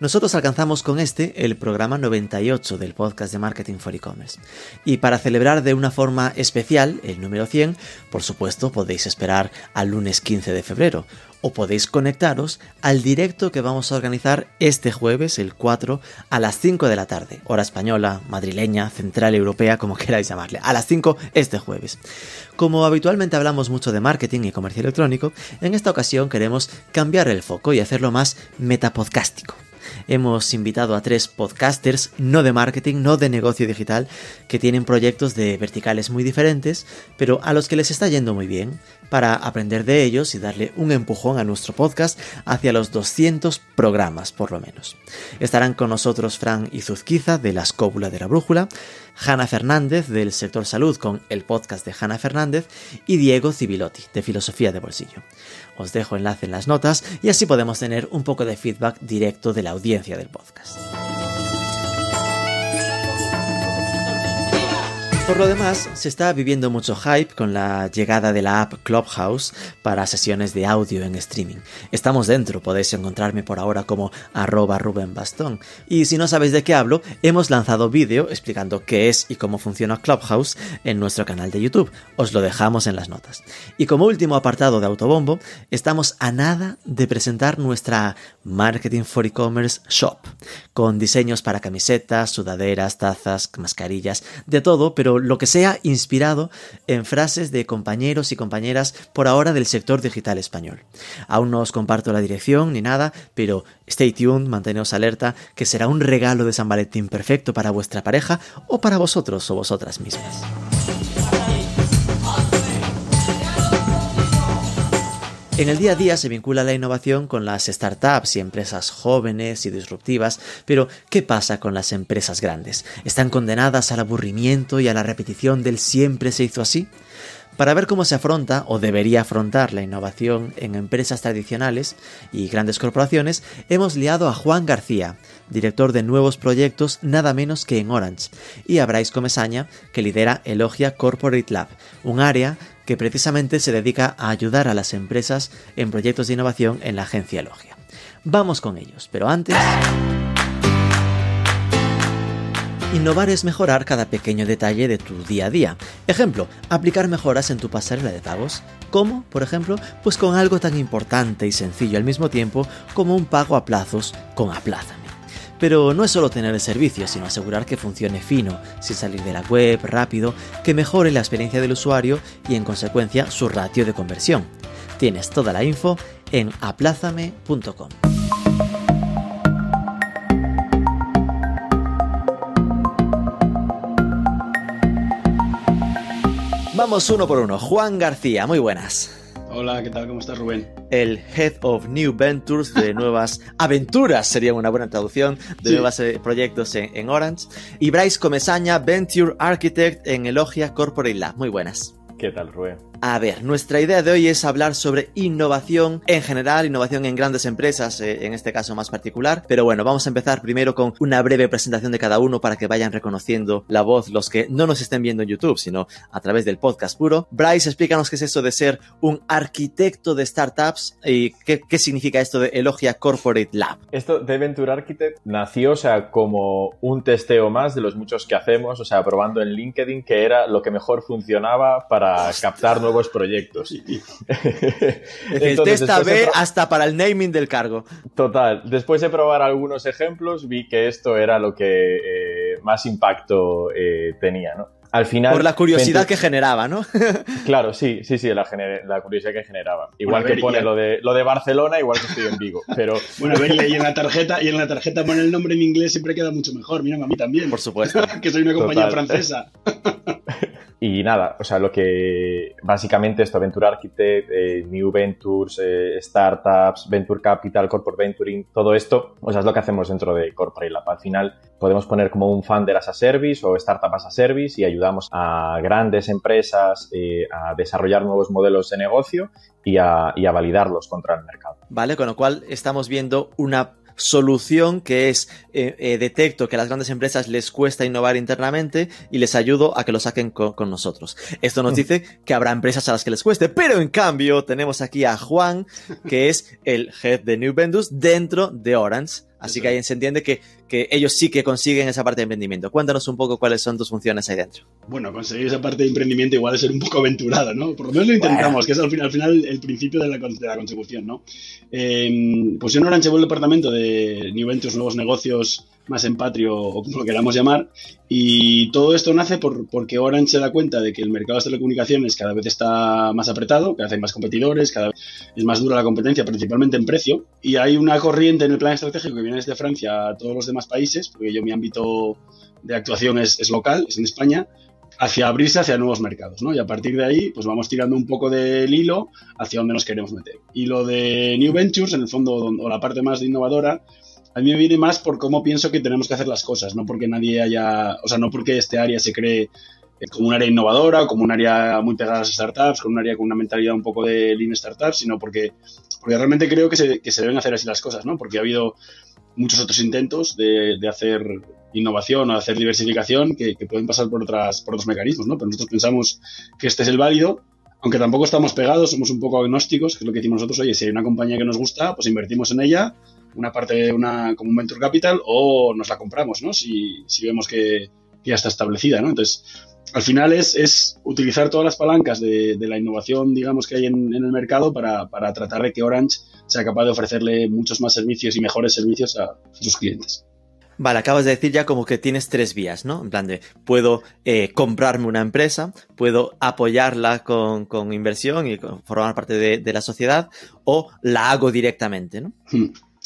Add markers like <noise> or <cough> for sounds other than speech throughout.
nosotros alcanzamos con este el programa 98 del podcast de Marketing for E-Commerce. Y para celebrar de una forma especial el número 100, por supuesto podéis esperar al lunes 15 de febrero, o podéis conectaros al directo que vamos a organizar este jueves, el 4, a las 5 de la tarde, hora española, madrileña, central europea, como queráis llamarle, a las 5 este jueves. Como habitualmente hablamos mucho de marketing y comercio electrónico, en esta ocasión queremos cambiar el foco y hacerlo más metapodcástico hemos invitado a tres podcasters, no de marketing, no de negocio digital, que tienen proyectos de verticales muy diferentes, pero a los que les está yendo muy bien, para aprender de ellos y darle un empujón a nuestro podcast hacia los 200 programas, por lo menos. Estarán con nosotros Fran Izuzquiza de la Escóbula de la Brújula, Hanna Fernández del sector salud con el podcast de Hanna Fernández y Diego Civilotti de Filosofía de Bolsillo. Os dejo enlace en las notas y así podemos tener un poco de feedback directo de la audiencia del podcast. Por lo demás, se está viviendo mucho hype con la llegada de la app Clubhouse para sesiones de audio en streaming. Estamos dentro, podéis encontrarme por ahora como arroba Rubén Bastón. Y si no sabéis de qué hablo, hemos lanzado vídeo explicando qué es y cómo funciona Clubhouse en nuestro canal de YouTube. Os lo dejamos en las notas. Y como último apartado de Autobombo, estamos a nada de presentar nuestra Marketing for E-Commerce Shop, con diseños para camisetas, sudaderas, tazas, mascarillas, de todo, pero lo que sea inspirado en frases de compañeros y compañeras por ahora del sector digital español. Aún no os comparto la dirección ni nada, pero stay tuned, manteneos alerta, que será un regalo de San Valentín perfecto para vuestra pareja o para vosotros o vosotras mismas. En el día a día se vincula la innovación con las startups y empresas jóvenes y disruptivas, pero ¿qué pasa con las empresas grandes? ¿Están condenadas al aburrimiento y a la repetición del siempre se hizo así? Para ver cómo se afronta o debería afrontar la innovación en empresas tradicionales y grandes corporaciones, hemos liado a Juan García, director de nuevos proyectos nada menos que en Orange, y a Bryce Comesaña, que lidera Elogia Corporate Lab, un área que precisamente se dedica a ayudar a las empresas en proyectos de innovación en la agencia Elogia. Vamos con ellos, pero antes... Innovar es mejorar cada pequeño detalle de tu día a día. Ejemplo, aplicar mejoras en tu pasarela de pagos. ¿Cómo? Por ejemplo, pues con algo tan importante y sencillo al mismo tiempo como un pago a plazos con Aplázame. Pero no es solo tener el servicio, sino asegurar que funcione fino, sin salir de la web, rápido, que mejore la experiencia del usuario y en consecuencia su ratio de conversión. Tienes toda la info en aplázame.com. Vamos uno por uno. Juan García, muy buenas. Hola, ¿qué tal? ¿Cómo estás, Rubén? El Head of New Ventures de nuevas <laughs> aventuras, sería una buena traducción, de nuevos eh, proyectos en, en, Orange. Y Bryce Comesaña, Venture Architect en Elogia Corporate Lab. Muy buenas. ¿Qué tal, Rubén? A ver, nuestra idea de hoy es hablar sobre innovación en general, innovación en grandes empresas, eh, en este caso más particular. Pero bueno, vamos a empezar primero con una breve presentación de cada uno para que vayan reconociendo la voz los que no nos estén viendo en YouTube, sino a través del podcast puro. Bryce, explícanos qué es eso de ser un arquitecto de startups y qué, qué significa esto de Elogia Corporate Lab. Esto de Venture Architect nació, o sea, como un testeo más de los muchos que hacemos, o sea, probando en LinkedIn que era lo que mejor funcionaba para captar nuevos proyectos. <laughs> el test AB hasta para el naming del cargo. Total. Después de probar algunos ejemplos, vi que esto era lo que eh, más impacto eh, tenía, ¿no? Al final. Por la curiosidad que generaba, ¿no? <laughs> claro, sí, sí, sí, la, la curiosidad que generaba. Igual bueno, que pone lo de, lo de Barcelona, igual que estoy en Vigo. Pero... <laughs> Bueno, a ver, y en la tarjeta, y en la tarjeta pone el nombre en inglés siempre queda mucho mejor. Mira, a mí también. Por supuesto. que soy una compañía Total. francesa. Y nada, o sea, lo que básicamente esto, Venture Architect, eh, New Ventures, eh, Startups, Venture Capital, Corporate Venturing, todo esto, o sea, es lo que hacemos dentro de Corporate Lab. Al final podemos poner como un Funder as a Service o Startup as a Service y ayudamos a grandes empresas eh, a desarrollar nuevos modelos de negocio y a, y a validarlos contra el mercado. Vale, con lo cual estamos viendo una solución que es eh, eh, detecto que a las grandes empresas les cuesta innovar internamente y les ayudo a que lo saquen con, con nosotros. Esto nos dice que habrá empresas a las que les cueste, pero en cambio tenemos aquí a Juan, que es el head de New Vendors dentro de Orange. Así que ahí se entiende que, que, ellos sí que consiguen esa parte de emprendimiento. Cuéntanos un poco cuáles son tus funciones ahí dentro. Bueno, conseguir esa parte de emprendimiento igual es ser un poco aventurado, ¿no? Por lo menos lo intentamos, bueno. que es al final, al final el principio de la, de la consecución, ¿no? Eh, pues yo en Orange llevo el departamento de New Ventures, nuevos negocios, más en patrio o como lo queramos llamar. Y todo esto nace por, porque Orange se da cuenta de que el mercado de telecomunicaciones cada vez está más apretado, vez hay más competidores, cada vez es más dura la competencia, principalmente en precio. Y hay una corriente en el plan estratégico que viene desde Francia a todos los demás países, porque yo mi ámbito de actuación es, es local, es en España, hacia abrirse hacia nuevos mercados, ¿no? Y a partir de ahí, pues vamos tirando un poco del hilo hacia donde nos queremos meter. Y lo de New Ventures, en el fondo, o la parte más innovadora, a mí me viene más por cómo pienso que tenemos que hacer las cosas, no porque nadie haya, o sea, no porque este área se cree como un área innovadora, como un área muy pegada a las startups, como un área con una mentalidad un poco de lean startup, sino porque, porque realmente creo que se, que se deben hacer así las cosas, ¿no? Porque ha habido muchos otros intentos de, de hacer innovación o de hacer diversificación que, que, pueden pasar por, otras, por otros mecanismos, ¿no? Pero nosotros pensamos que este es el válido, aunque tampoco estamos pegados, somos un poco agnósticos, que es lo que decimos nosotros, oye, si hay una compañía que nos gusta, pues invertimos en ella, una parte una, como un venture capital, o nos la compramos, ¿no? Si, si vemos que, que ya está establecida, ¿no? Entonces, al final es, es utilizar todas las palancas de, de, la innovación, digamos, que hay en, en el mercado para, para, tratar de que Orange sea capaz de ofrecerle muchos más servicios y mejores servicios a, a sus clientes. Vale, acabas de decir ya como que tienes tres vías, ¿no? En plan de, puedo eh, comprarme una empresa, puedo apoyarla con, con inversión y con, formar parte de, de, la sociedad, o la hago directamente, ¿no?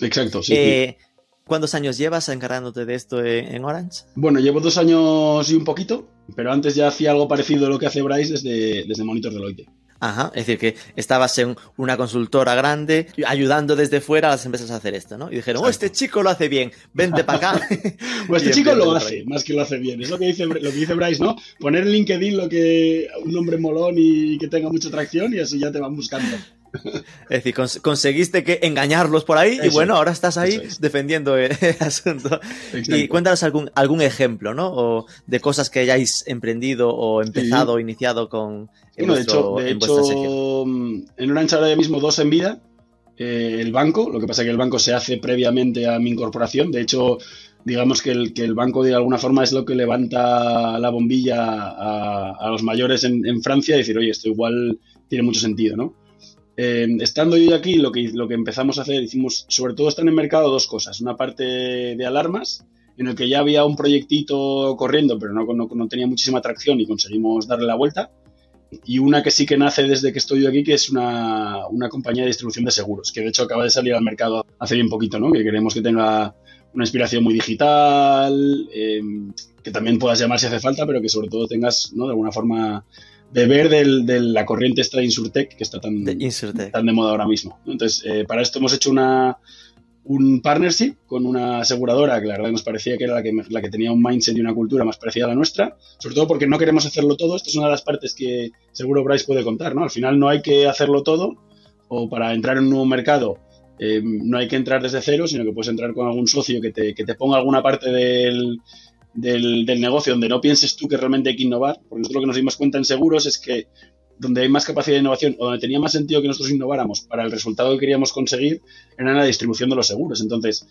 Exacto, sí. Eh, ¿Cuántos años llevas encargándote de esto en Orange? Bueno, llevo dos años y un poquito, pero antes ya hacía algo parecido a lo que hace Bryce desde, desde Monitor Deloitte. Ajá, es decir, que estabas en una consultora grande ayudando desde fuera a las empresas a hacer esto, ¿no? Y dijeron, oh, este chico lo hace bien, vente para acá. <laughs> <laughs> pues este chico lo hace, más que lo hace bien. Es lo que dice, lo que dice Bryce, ¿no? Poner en LinkedIn lo que un nombre molón y que tenga mucha atracción y así ya te van buscando. <laughs> Es decir, cons conseguiste que engañarlos por ahí eso, y bueno, ahora estás ahí es. defendiendo el, asunto. Exacto. Y cuéntanos algún, algún ejemplo, ¿no? O de cosas que hayáis emprendido o empezado o iniciado con en, bueno, vuestro, de hecho, de en hecho, mm, en Orange ahora mismo dos en vida. Eh, el banco, lo que pasa es que el banco se hace previamente a mi incorporación. De hecho, digamos que el, que el banco de alguna forma es lo que levanta la bombilla a, a los mayores en, en Francia y decir, oye, esto igual tiene mucho sentido, ¿no? Eh, estando yo aquí, lo que, empezamos a hacer, hicimos, sobre todo están en el mercado dos cosas. Una parte de alarmas, en el que ya había un proyectito corriendo, pero no, tenía muchísima atracción y conseguimos darle la vuelta. Y una que sí que nace desde que estoy yo aquí, que es una, una compañía de distribución de seguros, que de hecho acaba de salir al mercado hace bien poquito, ¿no? Que queremos que tenga una inspiración muy digital, eh, que también puedas llamar si hace falta, pero que sobre todo tengas, ¿no? De alguna forma beber del, de la corriente esta de Insurtech que está tan de, tan de moda ahora mismo. Entonces, eh, para esto hemos hecho una, un partnership con una aseguradora que la verdad nos parecía que era la que, la que tenía un mindset y una cultura más parecida a la nuestra, sobre todo porque no queremos hacerlo todo. Esta es una de las partes que seguro Bryce puede contar, ¿no? Al final no hay que hacerlo todo o para entrar en un nuevo mercado eh, no hay que entrar desde cero, sino que puedes entrar con algún socio que te, que te ponga alguna parte del, del, negocio donde no pienses tú que realmente hay que innovar, porque nosotros lo que nos dimos cuenta en seguros es que donde hay más capacidad de innovación o donde tenía más sentido que nosotros innováramos para el resultado que queríamos conseguir era en la distribución de los seguros. Entonces,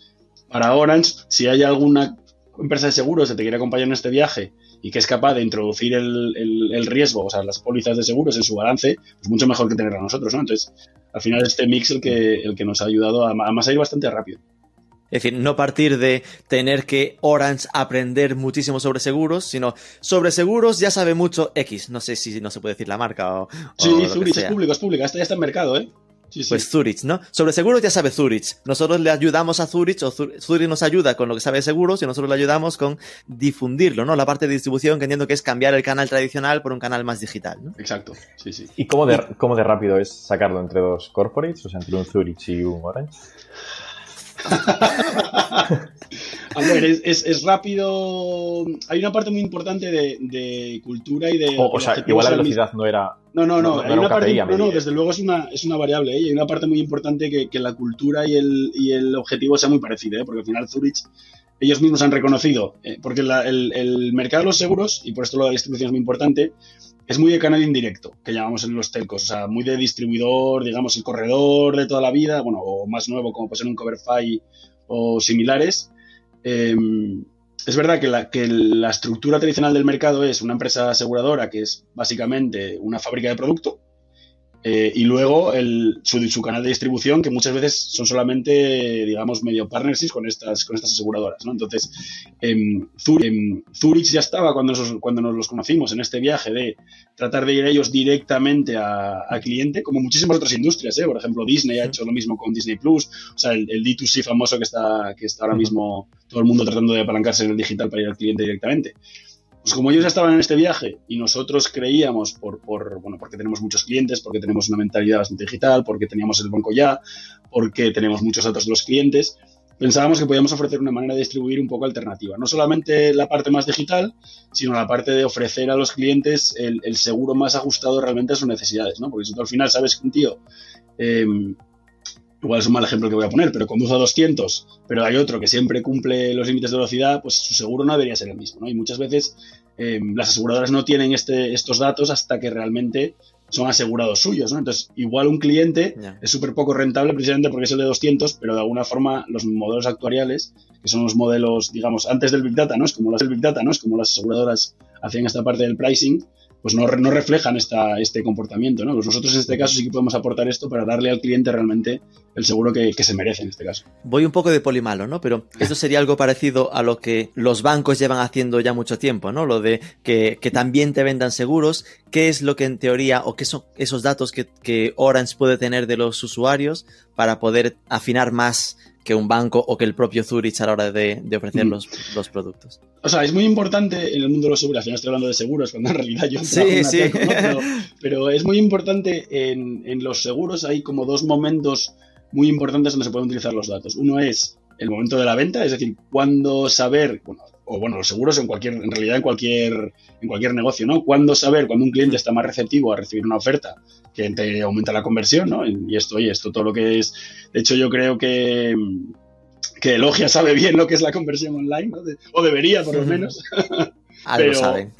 para Orange, si hay alguna empresa de seguros que te quiere acompañar en este viaje y que es capaz de introducir el, el, riesgo, o sea, las pólizas de seguros en su balance, pues mucho mejor que tenerla nosotros, ¿no? Entonces, al final este mix el que, el que nos ha ayudado a, a ir bastante rápido. Es decir, no partir de tener que Orange aprender muchísimo sobre seguros, sino sobre seguros ya sabe mucho X. No sé si no se puede decir la marca o. Sí, o Zurich, es público, es pública. Esta ya está en mercado, ¿eh? Pues Zurich, ¿no? Sobre seguros ya sabe Zurich. Nosotros le ayudamos a Zurich, o Zurich nos ayuda con lo que sabe de seguros y nosotros le ayudamos con difundirlo, ¿no? La parte de distribución que entiendo que es cambiar el canal tradicional por un canal más digital, ¿no? Exacto, sí, sí. ¿Y cómo de, cómo de rápido es sacarlo entre dos corporates, o sea, entre un Zurich y un Orange? <laughs> A ver, es, rápido. Hay una parte muy importante de, cultura y de. O, sea, igual la velocidad no era. No, no, no. hay una parte, no, desde luego es una, es una variable. ¿eh? Y hay una parte muy importante que, que la cultura y el, y el, objetivo sea muy parecido. ¿eh? Porque al final Zurich, ellos mismos han reconocido. ¿eh? porque el, el, mercado de los seguros, y por esto lo de la distribución es muy importante, es muy de canal indirecto, que llamamos en los telcos, o sea, muy de distribuidor, digamos, el corredor de toda la vida, bueno, o más nuevo, como puede ser un Coverfy o similares. Em, es verdad que la, que la estructura tradicional del mercado es una empresa aseguradora que es básicamente una fábrica de producto, eh, y luego el, su, canal de distribución, que muchas veces son solamente, digamos, medio partnerships con estas, con estas aseguradoras. ¿no? Entonces, em, em, Zurich, ya estaba cuando nos, cuando nos los conocimos en este viaje de tratar de ir ellos directamente a, cliente, como muchísimas otras industrias. ¿eh? Por ejemplo, Disney ha hecho lo mismo con Disney Plus, o sea, el, el D2C famoso que está, que está ahora mismo todo el mundo tratando de apalancarse en el digital para ir al cliente directamente. Pues como ellos ya estaban en este viaje y nosotros creíamos, por, por, bueno, porque tenemos muchos clientes, porque tenemos una mentalidad bastante digital, porque teníamos el banco ya, porque tenemos muchos datos de los clientes, pensábamos que podíamos ofrecer una manera de distribuir un poco alternativa. No solamente la parte más digital, sino la parte de ofrecer a los clientes el, seguro más ajustado realmente a sus necesidades, ¿no? Porque si tú al final sabes que un tío... Em, igual es un mal ejemplo que voy a poner, pero conduce a 200, pero hay otro que siempre cumple los límites de velocidad, pues su seguro no debería ser el mismo, ¿no? Y muchas veces eh, las aseguradoras no tienen este, estos datos hasta que realmente son asegurados suyos, ¿no? Entonces, igual un cliente es súper poco rentable precisamente porque es el de 200, pero de alguna forma los modelos actuariales, que son los modelos, digamos, antes del Big Data, ¿no? Es como las del Big Data, ¿no? Es como las aseguradoras hacían esta parte del pricing, pues no, no reflejan esta, este comportamiento. ¿no? Pues nosotros en este caso sí que podemos aportar esto para darle al cliente realmente el seguro que, se merece en este caso. Voy un poco de polimalo, ¿no? Pero esto sería algo parecido a lo que los bancos llevan haciendo ya mucho tiempo, ¿no? Lo de que, también te vendan seguros. ¿Qué es lo que en teoría o qué son esos datos que, que Orange puede tener de los usuarios para poder afinar más que un banco o que el propio Zurich a la hora de, ofrecer mm. los, productos. O sea, es muy importante en el mundo de los seguros, al final estoy hablando de seguros, cuando en realidad yo sí, sí. pero, es muy importante en, en, los seguros, hay como dos momentos muy importantes donde se pueden utilizar los datos. Uno es el momento de la venta, es decir, cuándo saber, bueno, o bueno, los seguros en cualquier, en realidad en cualquier, en cualquier negocio, ¿no? Cuándo saber cuando un cliente está más receptivo a recibir una oferta que te aumenta la conversión, ¿no? Y esto, y esto todo lo que es, de hecho yo creo que que Elogia sabe bien lo que es la conversión online, ¿no? o debería por lo menos. Algo <laughs> saben.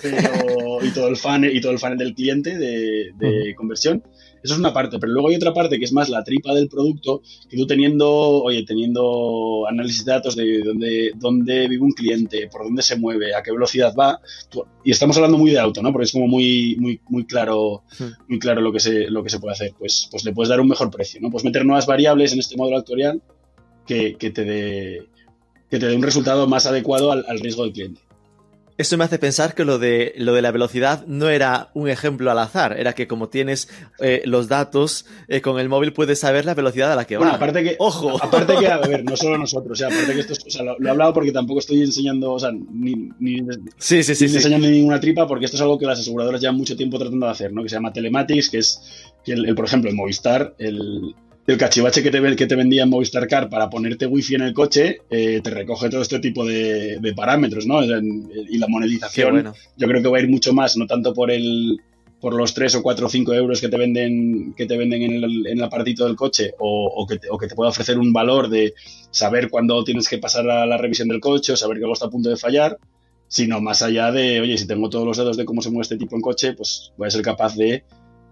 y todo el fan y todo el fan del cliente de, conversión. Eso es una parte, pero luego hay otra parte que es más la tripa del producto, que tú teniendo, oye, teniendo análisis de datos de dónde, dónde vive un cliente, por dónde se mueve, a qué velocidad va, y estamos hablando muy de auto, ¿no? Porque es como muy, muy, muy claro, muy claro lo que se, lo que se puede hacer. Pues, pues le puedes dar un mejor precio, ¿no? Puedes meter nuevas variables en este modelo actuarial que, te dé que te dé un resultado más adecuado al riesgo del cliente. Eso me hace pensar que lo de, lo de la velocidad no era un ejemplo al azar, era que como tienes eh, los datos eh, con el móvil puedes saber la velocidad a la que va. Bueno, aparte que, ojo, aparte que, a ver, no <laughs> solo nosotros, o sea, aparte que esto, o sea, lo, he hablado porque tampoco estoy enseñando, o sea, ni, ni, sí, sí, sí, enseñando ninguna tripa, porque esto es algo que las aseguradoras llevan mucho tiempo tratando de hacer, ¿no? Que se llama telematics, que es, que el, por ejemplo, en Movistar, el, el cachivache que te, que te vendía en Movistar Car para ponerte wifi en el coche, eh, te recoge todo este tipo de, parámetros, ¿no? Y la monetización, yo creo que va a ir mucho más, no tanto por el por los 3 o 4 o 5 euros que te venden, que te venden en el, en el apartito del coche o, que te, o que te pueda ofrecer un valor de saber cuándo tienes que pasar a la revisión del coche o saber que algo está a punto de fallar, sino más allá de, oye, si tengo todos los datos de cómo se mueve este tipo en coche, pues voy a ser capaz de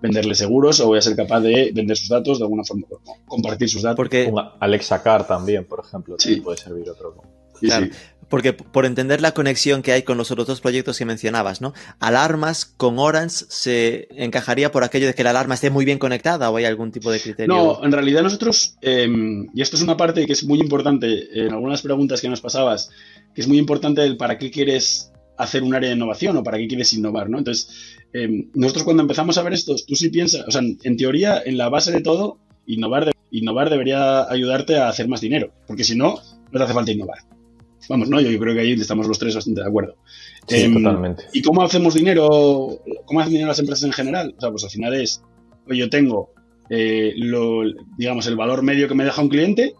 venderle seguros o voy a ser capaz de vender sus datos de alguna forma, compartir sus datos. Porque Alexa Car también, por ejemplo, sí. puede servir otro. claro, Porque por entender la conexión que hay con los otros dos proyectos que mencionabas, ¿no? Alarmas con Orange se encajaría por aquello de que la alarma esté muy bien conectada o hay algún tipo de criterio. No, en realidad nosotros, em, y esto es una parte que es muy importante en algunas preguntas que nos pasabas, que es muy importante el para qué quieres hacer un área de innovación o para qué quieres innovar, ¿no? Entonces, Em, nosotros cuando empezamos a ver esto, tú sí piensas, o sea, en teoría, en la base de todo, innovar, innovar debería ayudarte a hacer más dinero, porque si no, no te hace falta innovar. Vamos, ¿no? Yo, creo que ahí estamos los tres bastante de acuerdo. Sí, em, totalmente. ¿Y cómo hacemos dinero? ¿Cómo hacen dinero las empresas en general? O sea, pues al final es, yo tengo, eh, lo, digamos, el valor medio que me deja un cliente,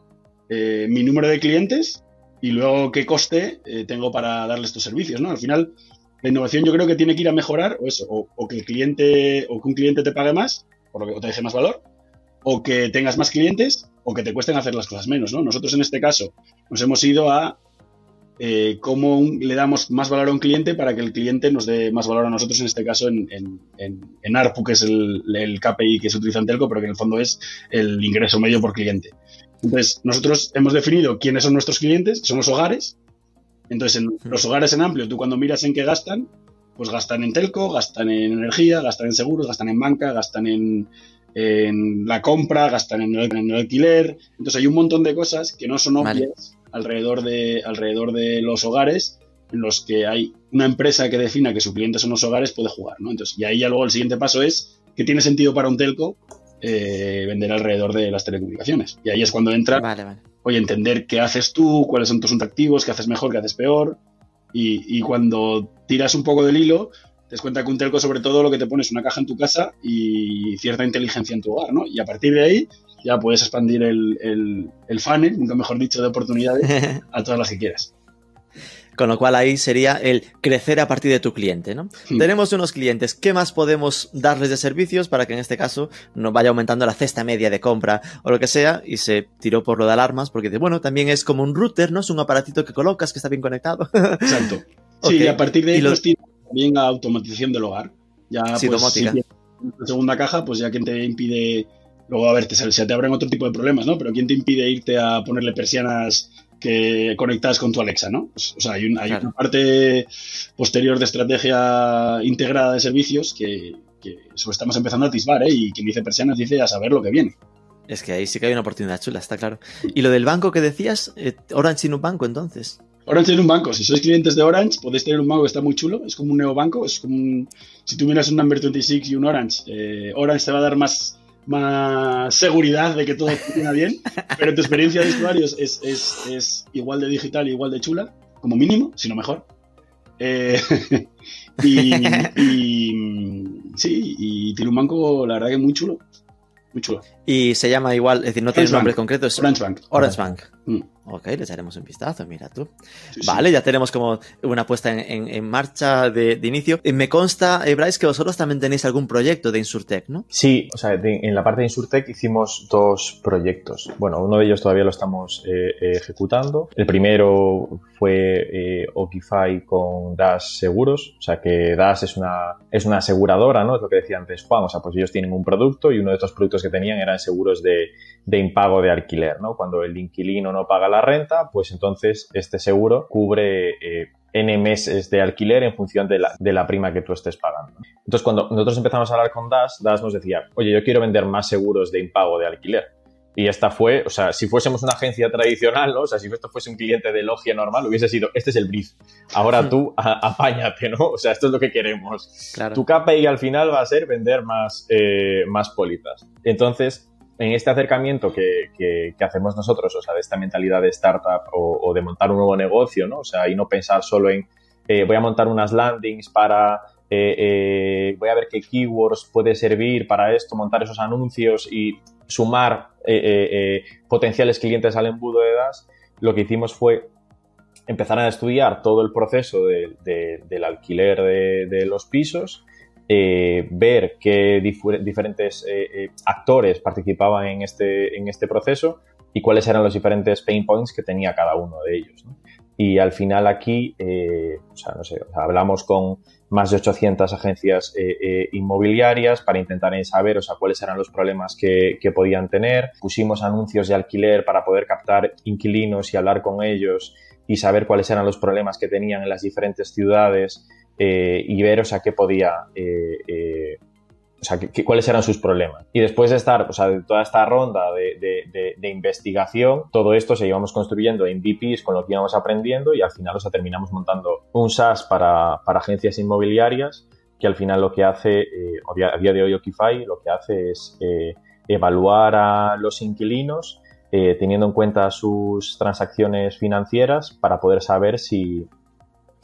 eh, mi número de clientes y luego qué coste eh, tengo para darle estos servicios, ¿no? Al final, la innovación yo creo que tiene que ir a mejorar o eso, o, que el cliente, o que un cliente te pague más, por lo que o te deje más valor, o que tengas más clientes, o que te cuesten hacer las cosas menos, ¿no? Nosotros en este caso nos hemos ido a eh, cómo le damos más valor a un cliente para que el cliente nos dé más valor a nosotros, en este caso en, en, ARPU, que es el, el, KPI que se utiliza en Telco, pero que en el fondo es el ingreso medio por cliente. Entonces, nosotros hemos definido quiénes son nuestros clientes, son los hogares. Entonces, en los hogares en amplio, tú cuando miras en qué gastan, pues gastan en telco, gastan en energía, gastan en seguros, gastan en banca, gastan en, la compra, gastan en el, alquiler. Entonces, hay un montón de cosas que no son obvias alrededor, de, alrededor de los hogares en los que hay una empresa que defina que su cliente son los hogares puede jugar, ¿no? Entonces, y ahí ya luego el siguiente paso es que tiene sentido para un telco eh, vender alrededor de las telecomunicaciones. Y ahí es cuando entra, oye, entender qué haces tú, cuáles son tus atractivos, qué haces mejor, qué haces peor. Y, cuando tiras un poco del hilo, te das cuenta que un telco sobre todo lo que te pone es una caja en tu casa y cierta inteligencia en tu hogar, ¿no? Y a partir de ahí ya puedes expandir el, el, el funnel, nunca mejor dicho, de oportunidades <laughs> a todas las que quieras. Con lo cual ahí sería el crecer a partir de tu cliente, ¿no? Tenemos unos clientes, ¿qué más podemos darles de servicios para que en este caso nos vaya aumentando la cesta media de compra o lo que sea? Y se tiró por lo de alarmas porque, bueno, también es como un router, ¿no? Es un aparatito que colocas que está bien conectado. <laughs> Exacto. Sí, y a partir de ahí los... También a automatización del hogar. Ya, sí, pues, si la segunda caja, pues ya quien te impide Luego, a ver, te, se te abren otro tipo de problemas, ¿no? Pero ¿quién te impide irte a ponerle persianas que conectadas con tu Alexa, ¿no? Pues, o sea, hay, una parte posterior de estrategia integrada de servicios que, que eso estamos empezando a atisbar, ¿eh? Y quien dice persianas dice a saber lo que viene. Es que ahí sí que hay una oportunidad chula, está claro. Y lo del banco que decías, eh, Orange tiene un banco entonces. Orange tiene un banco. Si sois clientes de Orange, podéis tener un banco que está muy chulo. Es como un neobanco. Es como un, si tú miras un Number 26 y un Orange, eh, Orange te va a dar más más seguridad de que todo funciona bien, pero tu experiencia de usuarios es, es, igual de digital y igual de chula, como mínimo, si no mejor. Eh, <laughs> y, sí, y tiene un banco, la verdad que muy chulo. Muy chulo. Y se llama igual, es decir, no tiene nombre concreto, es Orange Bank. Orange Bank. Mm. Ok, le echaremos un vistazo, mira tú. vale, ya tenemos como una puesta en, marcha de, inicio. Eh, me consta, eh, Bryce, que vosotros también tenéis algún proyecto de Insurtech, ¿no? Sí, o sea, en la parte de Insurtech hicimos dos proyectos. Bueno, uno de ellos todavía lo estamos eh, ejecutando. El primero fue Okify con Dash Seguros, o sea que Dash es una, es una aseguradora, ¿no? Es lo que decía antes Juan, o sea, pues ellos tienen un producto y uno de estos productos que tenían eran seguros de, de impago de alquiler, ¿no? Cuando el inquilino no paga la renta, pues entonces este seguro cubre eh, N meses de alquiler en función de la, de la, prima que tú estés pagando. Entonces, cuando nosotros empezamos a hablar con Das, Das nos decía, oye, yo quiero vender más seguros de impago de alquiler. Y esta fue, o sea, si fuésemos una agencia tradicional, ¿no? O sea, si esto fuese un cliente de logia normal, hubiese sido, este es el brief. Ahora tú apáñate, ¿no? O sea, esto es lo que queremos. Claro. Tu KPI al final va a ser vender más, eh, más pólizas. Entonces, en este acercamiento que, hacemos nosotros, o sea, de esta mentalidad de startup o, de montar un nuevo negocio, ¿no? O sea, y no pensar solo en eh, voy a montar unas landings para, eh, eh, voy a ver qué keywords puede servir para esto, montar esos anuncios y sumar potenciales clientes al embudo de DAS, lo que hicimos fue empezar a estudiar todo el proceso del alquiler de los pisos eh, ver qué diferentes eh, eh, actores participaban en este, en este proceso y cuáles eran los diferentes pain points que tenía cada uno de ellos. Y al final aquí, hablamos con más de 800 agencias inmobiliarias para intentar saber o sea, cuáles eran los problemas que, que, podían tener. Pusimos anuncios de alquiler para poder captar inquilinos y hablar con ellos y saber cuáles eran los problemas que tenían en las diferentes ciudades eh, y ver, o sea, qué podía, eh, eh, o sea, cuáles eran sus problemas. Y después de estar, o sea, de toda esta ronda de, de, investigación, todo esto se íbamos construyendo en VPs con lo que íbamos aprendiendo y al final, o sea, terminamos montando un SaaS para, para agencias inmobiliarias que al final lo que hace, a día de hoy Okify, lo que hace es evaluar a los inquilinos eh, teniendo en cuenta sus transacciones financieras para poder saber si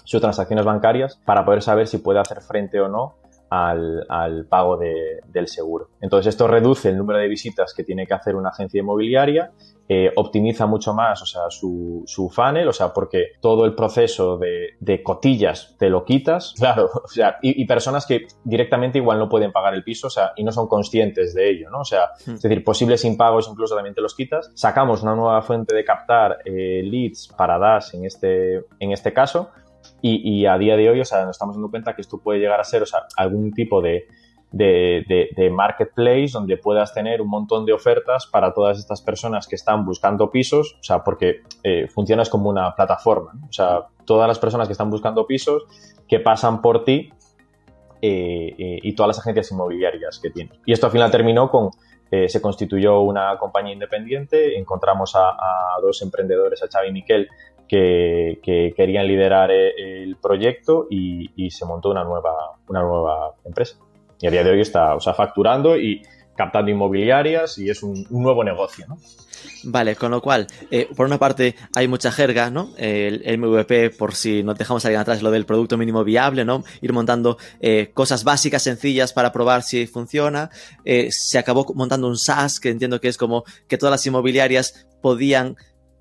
sus transacciones bancarias para poder saber si puede hacer frente o no al, pago del seguro. Entonces esto reduce el número de visitas que tiene que hacer una agencia inmobiliaria, eh, optimiza mucho más o sea, su, su, funnel, o sea, porque todo el proceso de, cotillas te lo quitas, <laughs> claro, o sea, y, personas que directamente igual no pueden pagar el piso, o sea, y no son conscientes de ello, ¿no? O sea, hmm. es decir, posibles impagos incluso también te los quitas. Sacamos una nueva fuente de captar eh, leads para DAS en este, en este caso, y, a día de hoy, o sea, nos estamos dando cuenta que esto puede llegar a ser, o sea, algún tipo de, de, marketplace donde puedas tener un montón de ofertas para todas estas personas que están buscando pisos, o sea, porque eh, funcionas como una plataforma, o sea, todas las personas que están buscando pisos que pasan por ti eh, eh, y todas las agencias inmobiliarias que tienes. Y esto al final terminó con, se constituyó una compañía independiente, encontramos a, a, dos emprendedores, a Xavi y Miquel, que, querían liderar eh, el proyecto y, se montó una nueva, una nueva empresa. Y a día de hoy está o sea, facturando y captando inmobiliarias y es un, nuevo negocio, ¿no? Vale, con lo cual, eh, por una parte hay mucha jerga, ¿no? El, MVP, por si no dejamos alguien atrás, lo del producto mínimo viable, ¿no? Ir montando eh, cosas básicas, sencillas para probar si funciona. se acabó montando un SaaS, que entiendo que es como que todas las inmobiliarias podían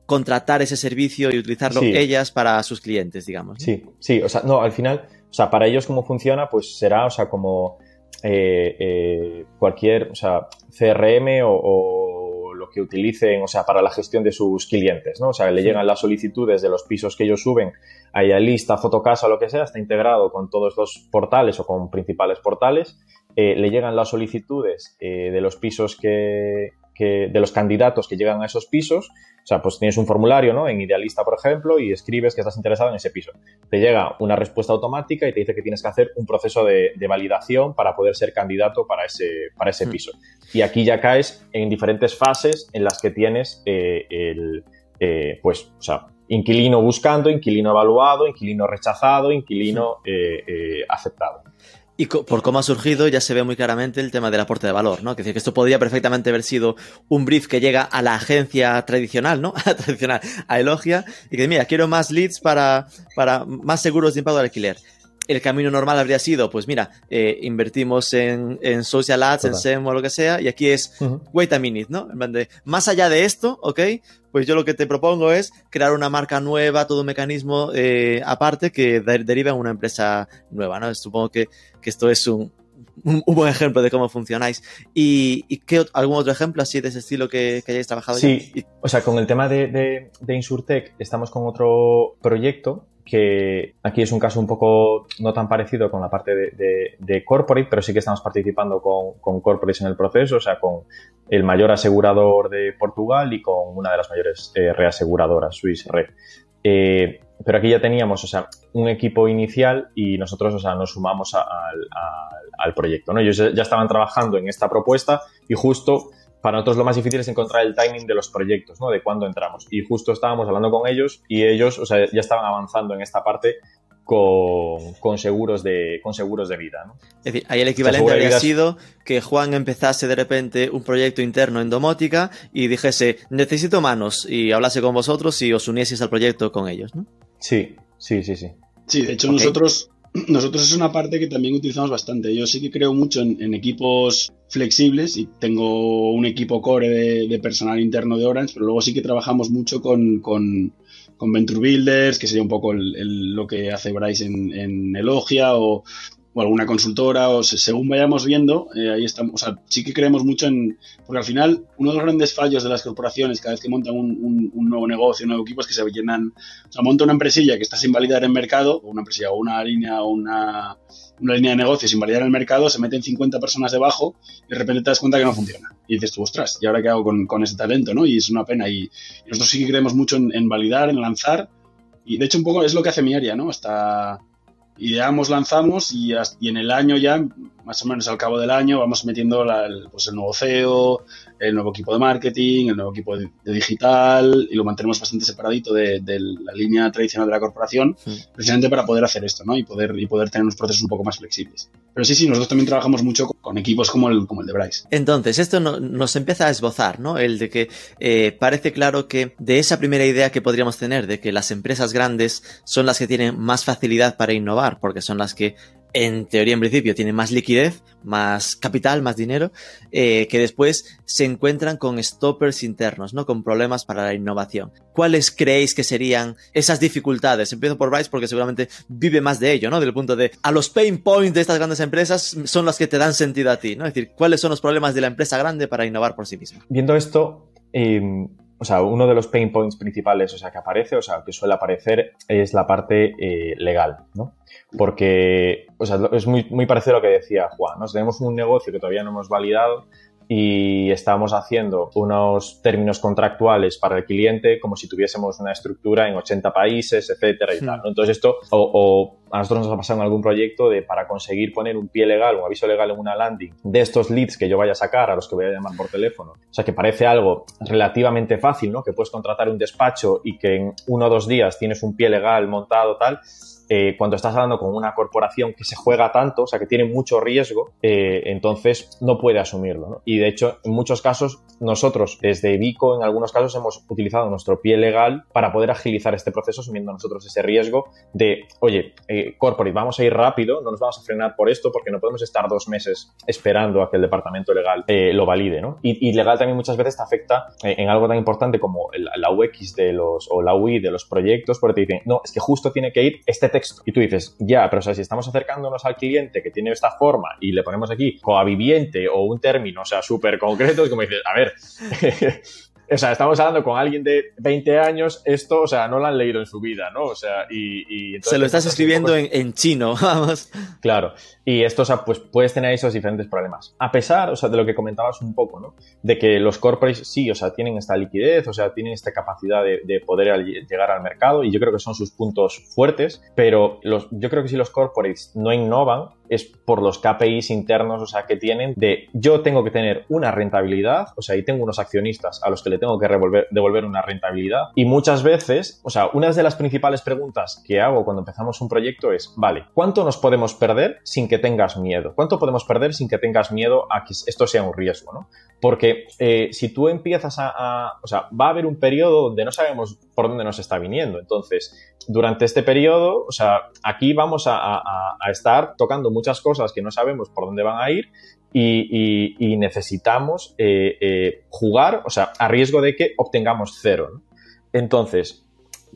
contratar ese servicio y utilizarlo ellas para sus clientes, digamos. Sí, sí, o sea, no, al final, o sea, para ellos cómo funciona, pues será, o sea, como eh, eh, cualquier, o sea, CRM o, lo que utilicen, o sea, para la gestión de sus clientes, ¿no? O sea, le llegan las solicitudes de los pisos que ellos suben, hay lista, fotocasa, lo que sea, está integrado con todos los portales o con principales portales, eh, le llegan las solicitudes de los pisos que, que, de los candidatos que llegan a esos pisos, o sea, pues tienes un formulario, ¿no? En Idealista, por ejemplo, y escribes que estás interesado en ese piso. Te llega una respuesta automática y te dice que tienes que hacer un proceso de, validación para poder ser candidato para ese, para ese mm. piso. Y aquí ya caes en diferentes fases en las que tienes eh, el, eh, pues, o sea, inquilino buscando, inquilino evaluado, inquilino rechazado, inquilino eh, aceptado. Y por cómo ha surgido ya se ve muy claramente el tema del aporte de valor, ¿no? Que decir que esto podría perfectamente haber sido un brief que llega a la agencia tradicional, ¿no? <laughs> A tradicional, a Elogia, y que mira, quiero más leads para, para más seguros de impago de alquiler el camino normal habría sido, pues mira, eh, invertimos en, en, social ads, en SEM o lo que sea, y aquí es, wait a minute, ¿no? más allá de esto, ¿ok? Pues yo lo que te propongo es crear una marca nueva, todo un mecanismo eh, aparte que deriva en una empresa nueva, ¿no? Supongo que, que esto es un, un, buen ejemplo de cómo funcionáis. ¿Y, y qué, algún otro ejemplo así de ese estilo que, que hayáis trabajado? Sí, o sea, con el tema de, de, de Insurtech estamos con otro proyecto que aquí es un caso un poco no tan parecido con la parte de, de, pero sí que estamos participando con, con corporates en el proceso, o sea, con el mayor asegurador de Portugal y con una de las mayores eh, reaseguradoras, Swiss Red. Eh, pero aquí ya teníamos, o sea, un equipo inicial y nosotros, o sea, nos sumamos al proyecto, ¿no? Ellos ya estaban trabajando en esta propuesta y justo para nosotros lo más difícil es encontrar el timing de los proyectos, ¿no? De cuándo entramos. Y justo estábamos hablando con ellos y ellos, o sea, ya estaban avanzando en esta parte con, seguros, de, con seguros de vida. ¿no? Es decir, ahí el equivalente habría sido que Juan empezase de repente un proyecto interno en domótica y dijese, necesito manos, y hablase con vosotros y os unieseis al proyecto con ellos, ¿no? Sí, sí, sí, sí. Sí, de hecho nosotros nosotros es una parte que también utilizamos bastante. Yo sí que creo mucho en, equipos flexibles y tengo un equipo core de, personal interno de Orange, pero luego sí que trabajamos mucho con, con, Venture Builders, que sería un poco lo que hace Bryce en, en Elogia o o alguna consultora, o según vayamos viendo, eh, ahí estamos. O sea, sí que creemos mucho en. Porque al final, uno de los grandes fallos de las corporaciones, cada vez que montan un, nuevo negocio, un nuevo equipo, es que se llenan. O sea, monta una empresilla que está sin validar en mercado, o una empresilla, o una línea, o una, una línea de negocio sin validar el mercado, se meten 50 personas debajo y de repente te das cuenta que no funciona. Y dices tú, ostras, ¿y ahora qué hago con, con ese talento? ¿no? Y es una pena. Y, nosotros sí que creemos mucho en, en validar, en lanzar. Y de hecho, un poco es lo que hace mi área, ¿no? Hasta ideamos, lanzamos y, y, en el año ya, más o menos al cabo del año, vamos metiendo el, pues el nuevo CEO, el nuevo equipo de marketing, el nuevo equipo de, digital y lo mantenemos bastante separadito de, la línea tradicional de la corporación, precisamente para poder hacer esto, ¿no? Y poder, y poder tener unos procesos un poco más flexibles. Pero sí, sí, nosotros también trabajamos mucho con, equipos como el, como el de Bryce. Entonces, esto nos empieza a esbozar, ¿no? El de que eh, parece claro que de esa primera idea que podríamos tener de que las empresas grandes son las que tienen más facilidad para innovar, porque son las que en teoría, en principio, tienen más liquidez, más capital, más dinero, eh, que después se encuentran con stoppers internos, ¿no? Con problemas para la innovación. ¿Cuáles creéis que serían esas dificultades? Empiezo por Bryce porque seguramente vive más de ello, ¿no? Del punto de, a los pain points de estas grandes empresas son las que te dan sentido a ti, ¿no? Es decir, ¿cuáles son los problemas de la empresa grande para innovar por sí misma? Viendo esto, eh, o sea, uno de los pain points principales, o sea, que aparece, o sea, que suele aparecer es la parte eh, legal, ¿no? Porque, o sea, es muy, muy parecido a lo que decía Juan, ¿no? tenemos un negocio que todavía no hemos validado y estamos haciendo unos términos contractuales para el cliente como si tuviésemos una estructura en 80 países, etcétera y tal. Entonces esto, o, a nosotros nos ha pasado en algún proyecto de para conseguir poner un pie legal, un aviso legal en una landing de estos leads que yo vaya a sacar, a los que voy a llamar por teléfono. O sea, que parece algo relativamente fácil, ¿no? Que puedes contratar un despacho y que en uno o dos días tienes un pie legal montado, tal eh, cuando estás hablando con una corporación que se juega tanto, o sea, que tiene mucho riesgo, eh, entonces no puede asumirlo. Y de hecho, en muchos casos, nosotros desde Vico, en algunos casos, hemos utilizado nuestro pie legal para poder agilizar este proceso, asumiendo nosotros ese riesgo de, oye, eh, corporate, vamos a ir rápido, no nos vamos a frenar por esto porque no podemos estar dos meses esperando a que el departamento legal lo valide. ¿no? Y, legal también muchas veces te afecta en algo tan importante como la UX de los, o la UI de los proyectos, porque te dicen, no, es que justo tiene que ir este y tú dices, ya, pero o sea, si estamos acercándonos al cliente que tiene esta forma y le ponemos aquí coaviviente o un término, o sea, súper concreto, es como dices, a ver, o sea, estamos hablando con alguien de 20 años, esto, o sea, no lo han leído en su vida, ¿no? O sea, y... Se lo estás escribiendo en, chino, <laughs> vamos. Claro, y esto, o sea, pues puedes tener esos diferentes problemas. A pesar, o sea, de lo que comentabas un poco, ¿no? De que los corporates sí, o sea, tienen esta liquidez, o sea, tienen esta capacidad de, de poder llegar al mercado y yo creo que son sus puntos fuertes, pero los, yo creo que si los corporates no innovan, es por los KPIs internos, o sea, que tienen de yo tengo que tener una rentabilidad, o sea, y tengo unos accionistas a los que le tengo que devolver una rentabilidad. Y muchas veces, o sea, una de las principales preguntas que hago cuando empezamos un proyecto es, vale, ¿cuánto nos podemos perder sin que tengas miedo? ¿Cuánto podemos perder sin que tengas miedo a que esto sea un riesgo, ¿no? Porque eh, si tú empiezas a, o sea, va a haber un periodo donde no sabemos por dónde nos está viniendo. Entonces, durante este periodo, o sea, aquí vamos a, estar tocando muchas cosas que no sabemos por dónde van a ir y, necesitamos eh, eh, jugar, o sea, a riesgo de que obtengamos cero. Entonces,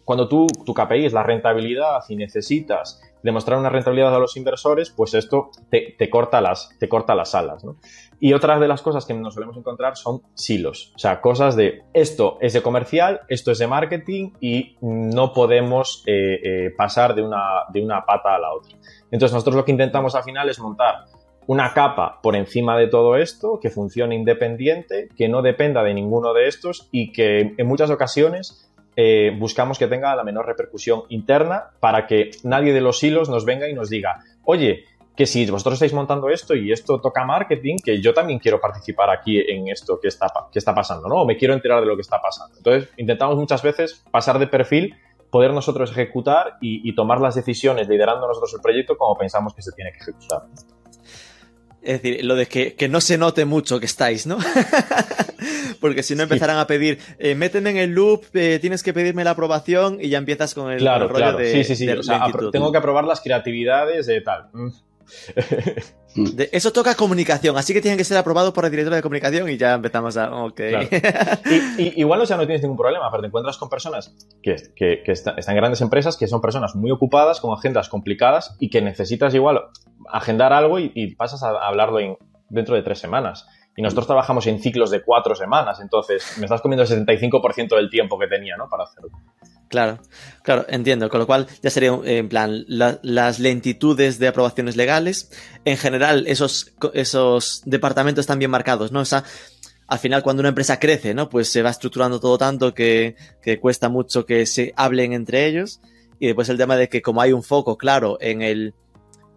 cuando tú, tu KPI es la rentabilidad y necesitas demostrar una rentabilidad a los inversores, pues esto te, corta, las, te corta las alas. ¿no? Y otra de las cosas que nos solemos encontrar son silos, o sea, cosas de esto es de comercial, esto es de marketing y no podemos eh, eh, pasar de una, de una pata a la otra. Entonces nosotros lo que intentamos al final es montar una capa por encima de todo esto que funcione independiente, que no dependa de ninguno de estos y que en muchas ocasiones eh, buscamos que tenga la menor repercusión interna para que nadie de los hilos nos venga y nos diga, oye, que si vosotros estáis montando esto y esto toca marketing, que yo también quiero participar aquí en esto que está, que está pasando, ¿no? O me quiero enterar de lo que está pasando. Entonces, intentamos muchas veces pasar de perfil, poder nosotros ejecutar y, y tomar las decisiones liderando nosotros el proyecto como pensamos que se tiene que ejecutar. Es decir, lo de que, que, no se note mucho que estáis, ¿no? <laughs> Porque si no empezarán a pedir, eh, méteme en el loop, eh, tienes que pedirme la aprobación y ya empiezas con el, claro, rollo claro. de. Sí, sí, sí. o sea, tengo que aprobar las creatividades de tal. <laughs> Mm. eso toca comunicación, así que tienen que ser aprobados por el director de comunicación y ya empezamos a. Ok. <laughs> y, igual, o sea, no tienes ningún problema, pero te encuentras con personas que, que, que están en grandes empresas, que son personas muy ocupadas, con agendas complicadas y que necesitas igual agendar algo y, pasas a hablarlo dentro de tres semanas. Y nosotros trabajamos en ciclos de cuatro semanas, entonces me estás comiendo el 75% del tiempo que tenía, ¿no? Para hacerlo. Claro, claro, entiendo. Con lo cual ya sería, en plan, las lentitudes de aprobaciones legales. En general, esos, esos departamentos están bien marcados, ¿no? O sea, al final cuando una empresa crece, ¿no? Pues se va estructurando todo tanto que, que cuesta mucho que se hablen entre ellos. Y después el tema de que como hay un foco claro en el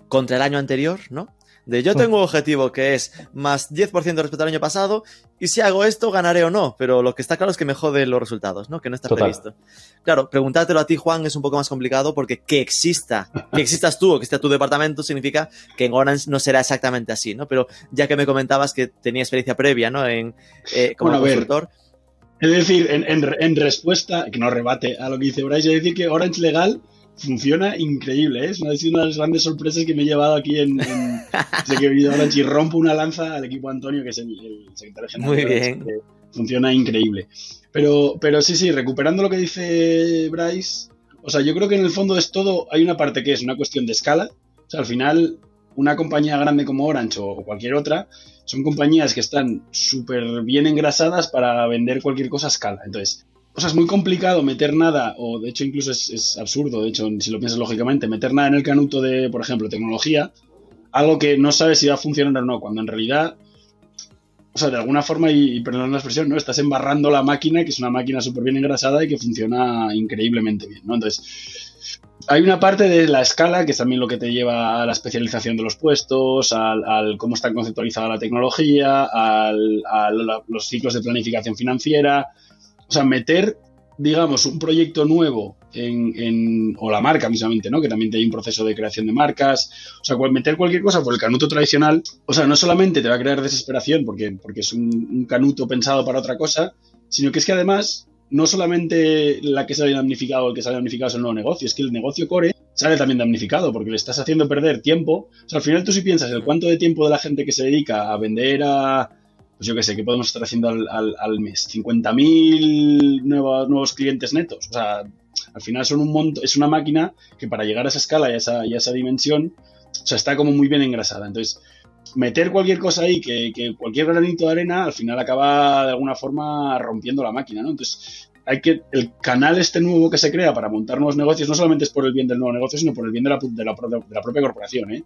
contra el año anterior, ¿no? De yo tengo un objetivo que es más 10% respecto al año pasado y si hago esto ganaré o no, pero lo que está claro es que me jode los resultados, ¿no? Que no está previsto. Claro, preguntártelo a ti, Juan, es un poco más complicado porque que exista, que existas tú o que esté tu departamento significa que en Orange no será exactamente así, ¿no? Pero ya que me comentabas que tenía experiencia previa, ¿no? En, eh, como consultor. es decir, en, respuesta, que no rebate a lo que dice Bryce, es decir que Orange Legal funciona increíble, ¿eh? es una de las grandes sorpresas que me he llevado aquí en, en que he vivido Orange y rompo una lanza al equipo Antonio, que es el, secretario general. Muy bien. funciona increíble. Pero, pero sí, sí, recuperando lo que dice Bryce, o sea, yo creo que en el fondo es todo, hay una parte que es una cuestión de escala. O sea, al final, una compañía grande como Orange o cualquier otra, son compañías que están súper bien engrasadas para vender cualquier cosa a escala. Entonces, o sea, es muy complicado meter nada, o de hecho incluso es, absurdo, de hecho, si lo piensas lógicamente, meter nada en el canuto de, por ejemplo, tecnología, algo que no sabes si va a funcionar o no, cuando en realidad, o sea, de alguna forma, y, y perdón la expresión, ¿no? Estás embarrando la máquina, que es una máquina súper bien engrasada y que funciona increíblemente bien, ¿no? Entonces, hay una parte de la escala, que es también lo que te lleva a la especialización de los puestos, al, cómo está conceptualizada la tecnología, a los ciclos de planificación financiera, o sea, meter, digamos, un proyecto nuevo en, o la marca mismamente, ¿no? Que también hay un proceso de creación de marcas. O sea, meter cualquier cosa por el canuto tradicional, o sea, no solamente te va a crear desesperación porque, porque es un, canuto pensado para otra cosa, sino que es que además no solamente la que sale damnificado o el que sale damnificado es el nuevo negocio, es que el negocio core sale también damnificado porque le estás haciendo perder tiempo. O sea, al final tú si piensas el cuánto de tiempo de la gente que se dedica a vender a, pues yo qué sé, ¿qué podemos estar haciendo al, al, al mes? ¿50.000 nuevos, nuevos clientes netos? O sea, al final son un monto, es una máquina que para llegar a esa escala y a esa, y a esa dimensión, o sea, está como muy bien engrasada. Entonces, meter cualquier cosa ahí, que, que, cualquier granito de arena, al final acaba de alguna forma rompiendo la máquina, ¿no? Entonces, hay que, el canal este nuevo que se crea para montar nuevos negocios, no solamente es por el bien del nuevo negocio, sino por el bien de la, de la, propia corporación, ¿eh?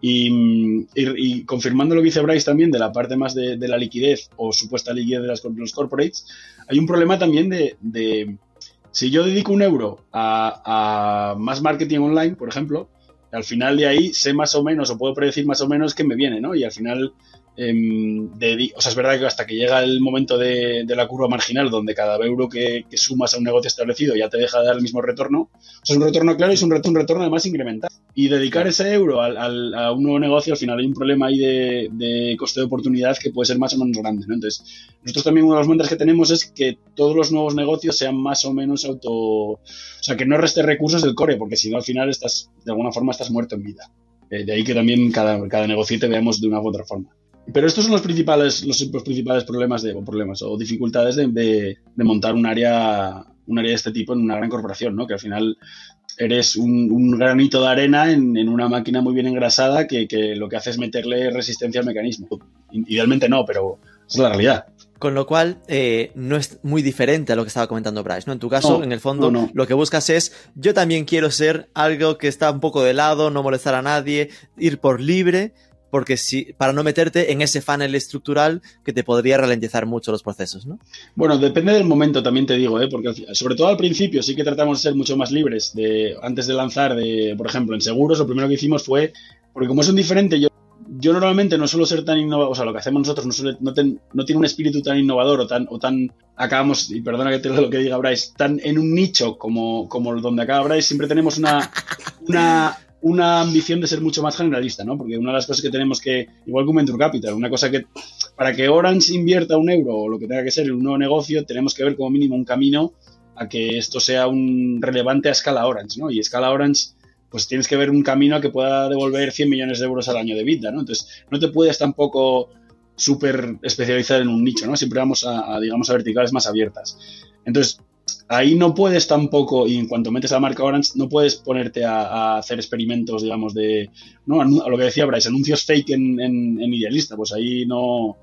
Y, confirmando lo que dice Bryce también de la parte más de, la liquidez o supuesta liquidez de, las, los corporates, hay un problema también de, si yo dedico un euro a, más marketing online, por ejemplo, al final de ahí sé más o menos o puedo predecir más o menos qué me viene, ¿no? Y al final Em, o sea, es verdad que hasta que llega el momento de, la curva marginal, donde cada euro que, sumas a un negocio establecido ya te deja de dar el mismo retorno, o sea, es un retorno claro y es un retorno, un retorno además incremental. Y dedicar ese euro al, a un nuevo negocio, al final hay un problema ahí de, coste de oportunidad que puede ser más o menos grande. ¿no? Entonces, nosotros también uno de los mantras que tenemos es que todos los nuevos negocios sean más o menos auto. O sea, que no reste recursos del core, porque si no, al final estás, de alguna forma, estás muerto en vida. Eh, de ahí que también cada, cada negocio te veamos de una u otra forma. Pero estos son los principales, los, principales problemas de, o problemas o dificultades de, montar un área, un área de este tipo en una gran corporación, ¿no? Que al final eres un, granito de arena en, una máquina muy bien engrasada que, lo que hace es meterle resistencia al mecanismo. Idealmente no, pero es la realidad. Con lo cual, eh, no es muy diferente a lo que estaba comentando Bryce, ¿no? En tu caso, en el fondo, lo que buscas es, yo también quiero ser algo que está un poco de lado, no molestar a nadie, ir por libre, porque si, para no meterte en ese funnel estructural que te podría ralentizar mucho los procesos, ¿no? Bueno, depende del momento, también te digo, ¿eh? porque sobre todo al principio sí que tratamos de ser mucho más libres. De, antes de lanzar, de, por ejemplo, en seguros, lo primero que hicimos fue, porque como es un diferente, yo, yo normalmente no suelo ser tan innovador, o sea, lo que hacemos nosotros no, no, no, tiene un espíritu tan innovador o tan, o tan, acabamos, y perdona que te lo que diga Bryce, tan en un nicho como, como donde acaba Bryce, siempre tenemos una, una una ambición de ser mucho más generalista, ¿no? Porque una de las cosas que tenemos que, igual que un Venture Capital, una cosa que, para que Orange invierta un euro o lo que tenga que ser en un nuevo negocio, tenemos que ver como mínimo un camino a que esto sea un relevante a escala Orange, ¿no? Y escala Orange, pues tienes que ver un camino a que pueda devolver 100 millones de euros al año de vida, ¿no? Entonces, no te puedes tampoco súper especializar en un nicho, ¿no? Siempre vamos a, a, digamos, a verticales más abiertas. Entonces, ahí no puedes tampoco, y en cuanto metes la marca Orange, no puedes ponerte a, hacer experimentos, digamos, de, ¿no? A lo que decía Bryce, anuncios fake en, Idealista, pues ahí no,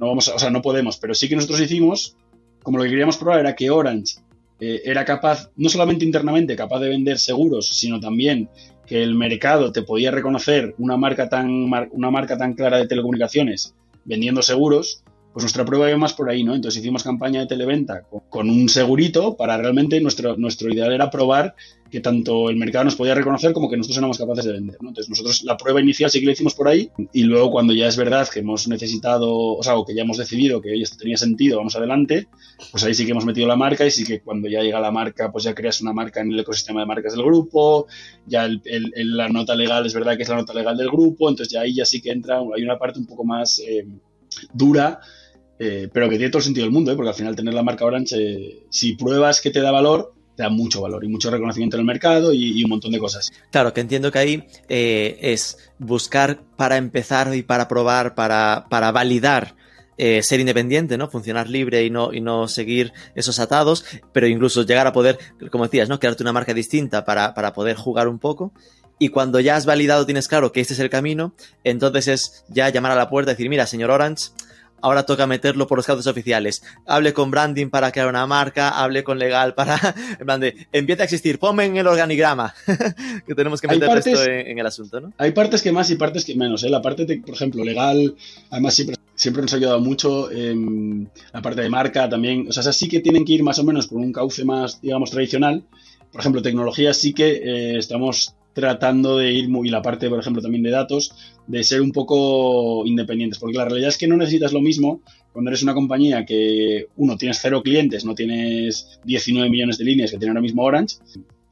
no vamos, a, o sea, no podemos, pero sí que nosotros hicimos, como lo que queríamos probar era que Orange eh, era capaz, no solamente internamente, capaz de vender seguros, sino también que el mercado te podía reconocer una marca tan, una marca tan clara de telecomunicaciones vendiendo seguros, pues nuestra prueba iba más por ahí, ¿no? Entonces hicimos campaña de televenta con, un segurito para realmente nuestro, nuestro ideal era probar que tanto el mercado nos podía reconocer como que nosotros éramos capaces de vender. Entonces nosotros la prueba inicial sí que la hicimos por ahí y luego cuando ya es verdad que hemos necesitado, o sea, o que ya hemos decidido que esto tenía sentido, vamos adelante, pues ahí sí que hemos metido la marca y sí que cuando ya llega la marca, pues ya creas una marca en el ecosistema de marcas del grupo, ya la nota legal es verdad que es la nota legal del grupo, entonces ya ahí ya sí que entra, hay una parte un poco más eh, dura eh, pero que tiene todo el sentido del mundo, ¿eh? porque al final tener la marca Orange, eh, si pruebas que te da valor, te da mucho valor y mucho reconocimiento en el mercado y, un montón de cosas. Claro, que entiendo que ahí es buscar para empezar y para probar, para, para validar ser independiente, ¿no? Funcionar libre y no, y no seguir esos atados, pero incluso llegar a poder, como decías, ¿no? Crearte una marca distinta para, para poder jugar un poco. Y cuando ya has validado, tienes claro que este es el camino, entonces es ya llamar a la puerta y decir, mira, señor Orange, ahora toca meterlo por los cauces oficiales. Hable con branding para crear una marca, hable con legal para, <laughs> en plan de, empieza a existir, ponme en el organigrama, <laughs> que tenemos que meter esto en, el asunto, ¿no? Hay partes que más y partes que menos, ¿eh? La parte, de, por ejemplo, legal, además siempre, siempre nos ha ayudado mucho, la parte de marca también, o sea, sí que tienen que ir más o menos por un cauce más, digamos, tradicional. Por ejemplo, tecnología sí que eh, estamos tratando de ir muy, la parte, por ejemplo, también de datos, de ser un poco independientes, porque la realidad es que no necesitas lo mismo cuando eres una compañía que, uno, tienes cero clientes, no tienes 19 millones de líneas que tiene ahora mismo Orange,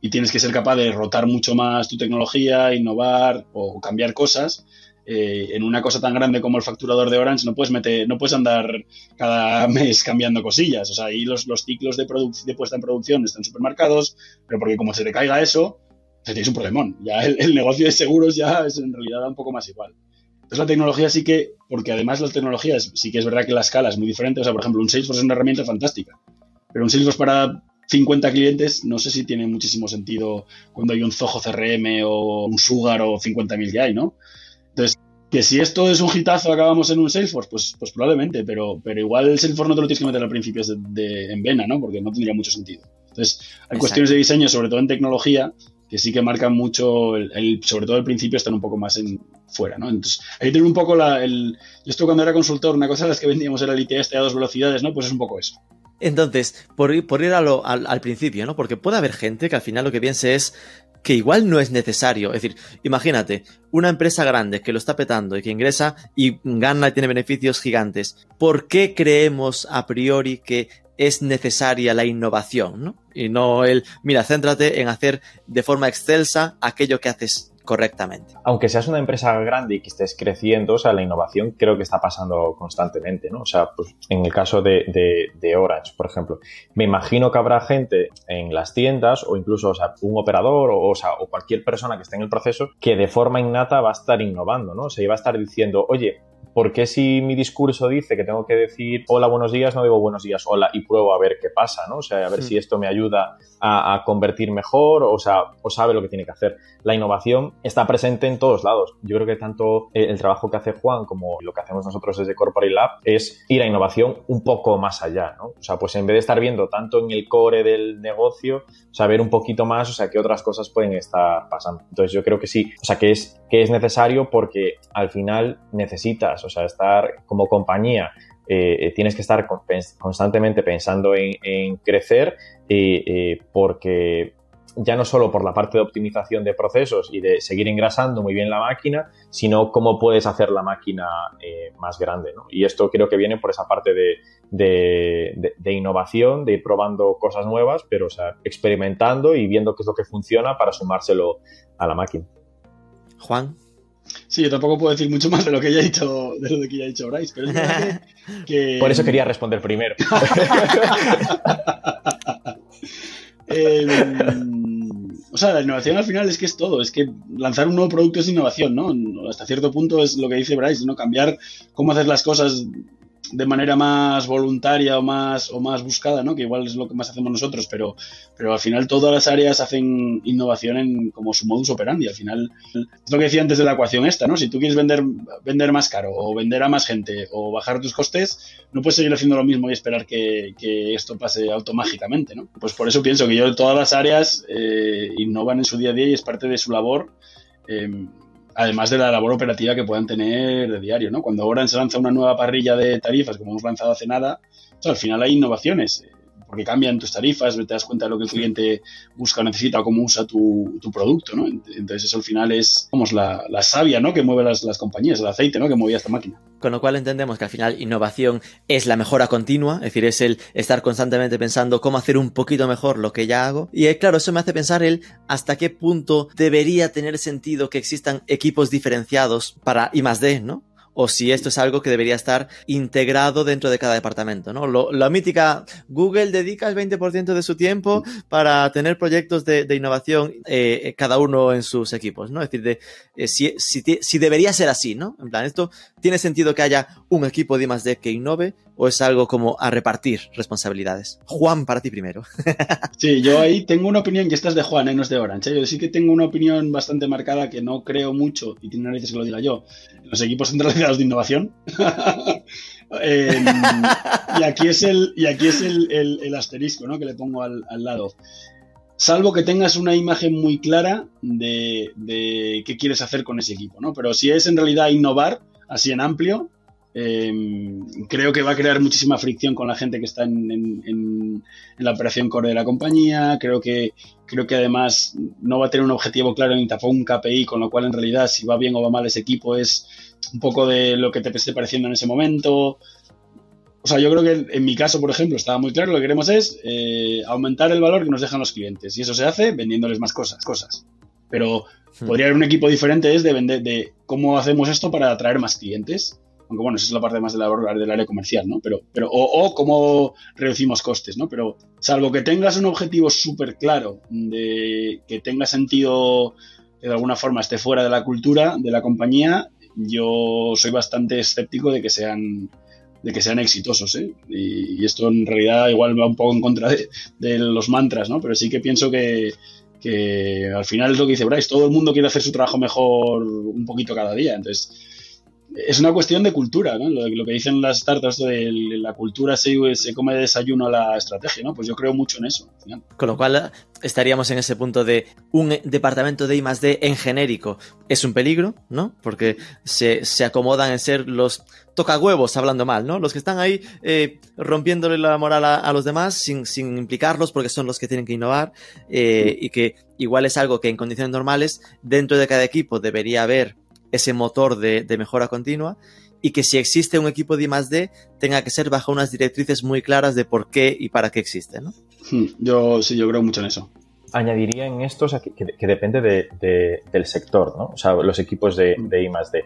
y tienes que ser capaz de rotar mucho más tu tecnología, innovar o cambiar cosas. Eh, en una cosa tan grande como el facturador de Orange no puedes meter, no puedes andar cada <laughs> mes cambiando cosillas. O sea, ahí los, los ciclos de, de puesta en producción están supermercados, pero porque como se te caiga eso, tienes un problemón. Ya el, negocio de seguros ya es en realidad un poco más igual. Entonces la tecnología sí que, porque además las tecnologías sí que es verdad que la escala es muy diferente. O sea, por ejemplo, un Salesforce es una herramienta fantástica, pero un Salesforce para 50 clientes no sé si tiene muchísimo sentido cuando hay un Zoho CRM o un Sugar o 50.000 que hay, ¿no? Entonces, que si esto es un hitazo acabamos en un Salesforce, pues, pues probablemente, pero, pero igual el Salesforce no te lo tienes que meter al principio de, en vena, ¿no? Porque no tendría mucho sentido. Entonces, hay cuestiones de diseño, sobre todo en tecnología, que sí que marcan mucho, el, sobre todo al principio están un poco más en fuera, ¿no? Entonces, ahí tiene un poco la, el... Yo esto cuando era consultor, una cosa de las que vendíamos era el ITS a dos velocidades, ¿no? Pues es un poco eso. Entonces, por ir, al, al, principio, ¿no? Porque puede haber gente que al final lo que piense es que igual no es necesario. Es decir, imagínate, una empresa grande que lo está petando y que ingresa y gana y tiene beneficios gigantes. ¿Por qué creemos a priori que es necesaria la innovación, ¿no? Y no el, mira, céntrate en hacer de forma excelsa aquello que haces correctamente. Aunque seas una empresa grande y que estés creciendo, o sea, la innovación creo que está pasando constantemente, ¿no? O sea, pues en el caso de, Orange, por ejemplo, me imagino que habrá gente en las tiendas o incluso, o sea, un operador o, o, sea, cualquier persona que esté en el proceso que de forma innata va a estar innovando, ¿no? O sea, va a estar diciendo, oye, ¿por qué si mi discurso dice que tengo que decir hola, buenos días, no digo buenos días, hola y pruebo a ver qué pasa, ¿no? O sea, a ver si esto me ayuda a, convertir mejor, o sea, o sabe lo que tiene que hacer. La innovación está presente en todos lados. Yo creo que tanto el, trabajo que hace Juan como lo que hacemos nosotros desde Corporate Lab es ir a innovación un poco más allá, ¿no? O sea, pues en vez de estar viendo tanto en el core del negocio, saber un poquito más, o sea, qué otras cosas pueden estar pasando. Entonces yo creo que sí, o sea, que es, que es necesario porque al final o sea, estar como compañía eh, eh, tienes que estar constantemente pensando en, crecer eh, porque ya no solo por la parte de optimización de procesos y de seguir engrasando muy bien la máquina, sino cómo puedes hacer la máquina más grande. Y esto creo que viene por esa parte de, innovación, de ir probando cosas nuevas, pero experimentando y viendo qué es lo que funciona para sumárselo a la máquina. Juan. Sí, yo tampoco puedo decir mucho más de lo que haya dicho, de lo que ya ha dicho Bryce, pero es verdad que, <laughs> Por eso quería responder primero. <laughs> o sea, la innovación al final es que es todo, es que lanzar un nuevo producto es innovación, ¿no? Hasta cierto punto es lo que dice Bryce, ¿no? Cambiar cómo hacer las cosas de manera más voluntaria o más, o más buscada, ¿no? que igual es lo que más hacemos nosotros, pero, pero al final todas las áreas hacen innovación en como su modus operandi. Al final es lo que decía antes de la ecuación esta, ¿no? Si tú quieres vender, vender más caro o vender a más gente o bajar tus costes, no puedes seguir haciendo lo mismo y esperar que, esto pase automágicamente. ¿no? Pues por eso pienso que yo todas las áreas eh, innovan en su día a día y es parte de su labor. Eh, además de la labor operativa que puedan tener de diario, ¿no? Cuando Orange lanza una nueva parrilla de tarifas, como hemos lanzado hace nada, al final hay innovaciones porque cambian tus tarifas, te das cuenta de lo que el cliente busca o necesita o cómo usa tu, producto, ¿no? Entonces eso al final es, como la, la savia, ¿no? Que mueve las, las, compañías, el aceite, ¿no? Que mueve esta máquina. Con lo cual entendemos que al final innovación es la mejora continua, es decir, es el estar constantemente pensando cómo hacer un poquito mejor lo que ya hago. Y eh, claro, eso me hace pensar el hasta qué punto debería tener sentido que existan equipos diferenciados para I más D, ¿no? O si esto es algo que debería estar integrado dentro de cada departamento, ¿no? la mítica, Google dedica el 20% de su tiempo para tener proyectos de, innovación, eh, cada uno en sus equipos, ¿no? Es decir, de, eh, si, si, debería ser así, ¿no? En plan, esto tiene sentido que haya un equipo de I+D que innove o es algo como a repartir responsabilidades. Juan, para ti primero. <laughs> sí, yo ahí tengo una opinión, y esta es de Juan, ¿eh? no es de Orange. Yo sí que tengo una opinión bastante marcada que no creo mucho, y tiene narices que lo diga yo, los equipos de innovación. <laughs> Em, y aquí es el, y aquí es el, asterisco ¿no? que le pongo al, lado. Salvo que tengas una imagen muy clara de, qué quieres hacer con ese equipo, ¿no? Pero si es en realidad innovar, así en amplio, em, creo que va a crear muchísima fricción con la gente que está en, la operación core de la compañía. Creo que, creo que además no va a tener un objetivo claro ni tampoco un KPI, con lo cual en realidad si va bien o va mal ese equipo es un poco de lo que te esté pareciendo en ese momento. O sea, yo creo que en mi caso, por ejemplo, estaba muy claro, lo que queremos es eh, aumentar el valor que nos dejan los clientes. Y eso se hace vendiéndoles más cosas, cosas. Pero hmm. podría haber un equipo diferente es de vender, de cómo hacemos esto para atraer más clientes. Aunque bueno, esa es la parte más de la, del área comercial, ¿no? Pero, pero, o, o cómo reducimos costes, ¿no? Pero salvo que tengas un objetivo súper claro, de que tenga sentido de alguna forma esté fuera de la cultura de la compañía, yo soy bastante escéptico de que sean de que sean exitosos, ¿eh? y, esto en realidad igual va un poco en contra de, los mantras, ¿no? Pero sí que pienso que, al final es lo que dice Bryce, todo el mundo quiere hacer su trabajo mejor un poquito cada día, entonces es una cuestión de cultura, ¿no? Lo, que dicen las startups de la cultura se, se come de desayuno a la estrategia, ¿no? Pues yo creo mucho en eso. Con lo cual estaríamos en ese punto de un departamento de I más D en genérico es un peligro, ¿no? Porque se, acomodan en ser los tocahuevos, hablando mal, ¿no? Los que están ahí eh, rompiéndole la moral a, los demás sin, implicarlos porque son los que tienen que innovar eh, y que igual es algo que en condiciones normales dentro de cada equipo debería haber ese motor de, mejora continua y que si existe un equipo de I+D tenga que ser bajo unas directrices muy claras de por qué y para qué existe, ¿no? Hmm, yo sí, yo creo mucho en eso. Añadiría en esto que, depende del sector, ¿no? O sea, los equipos de, de I+D.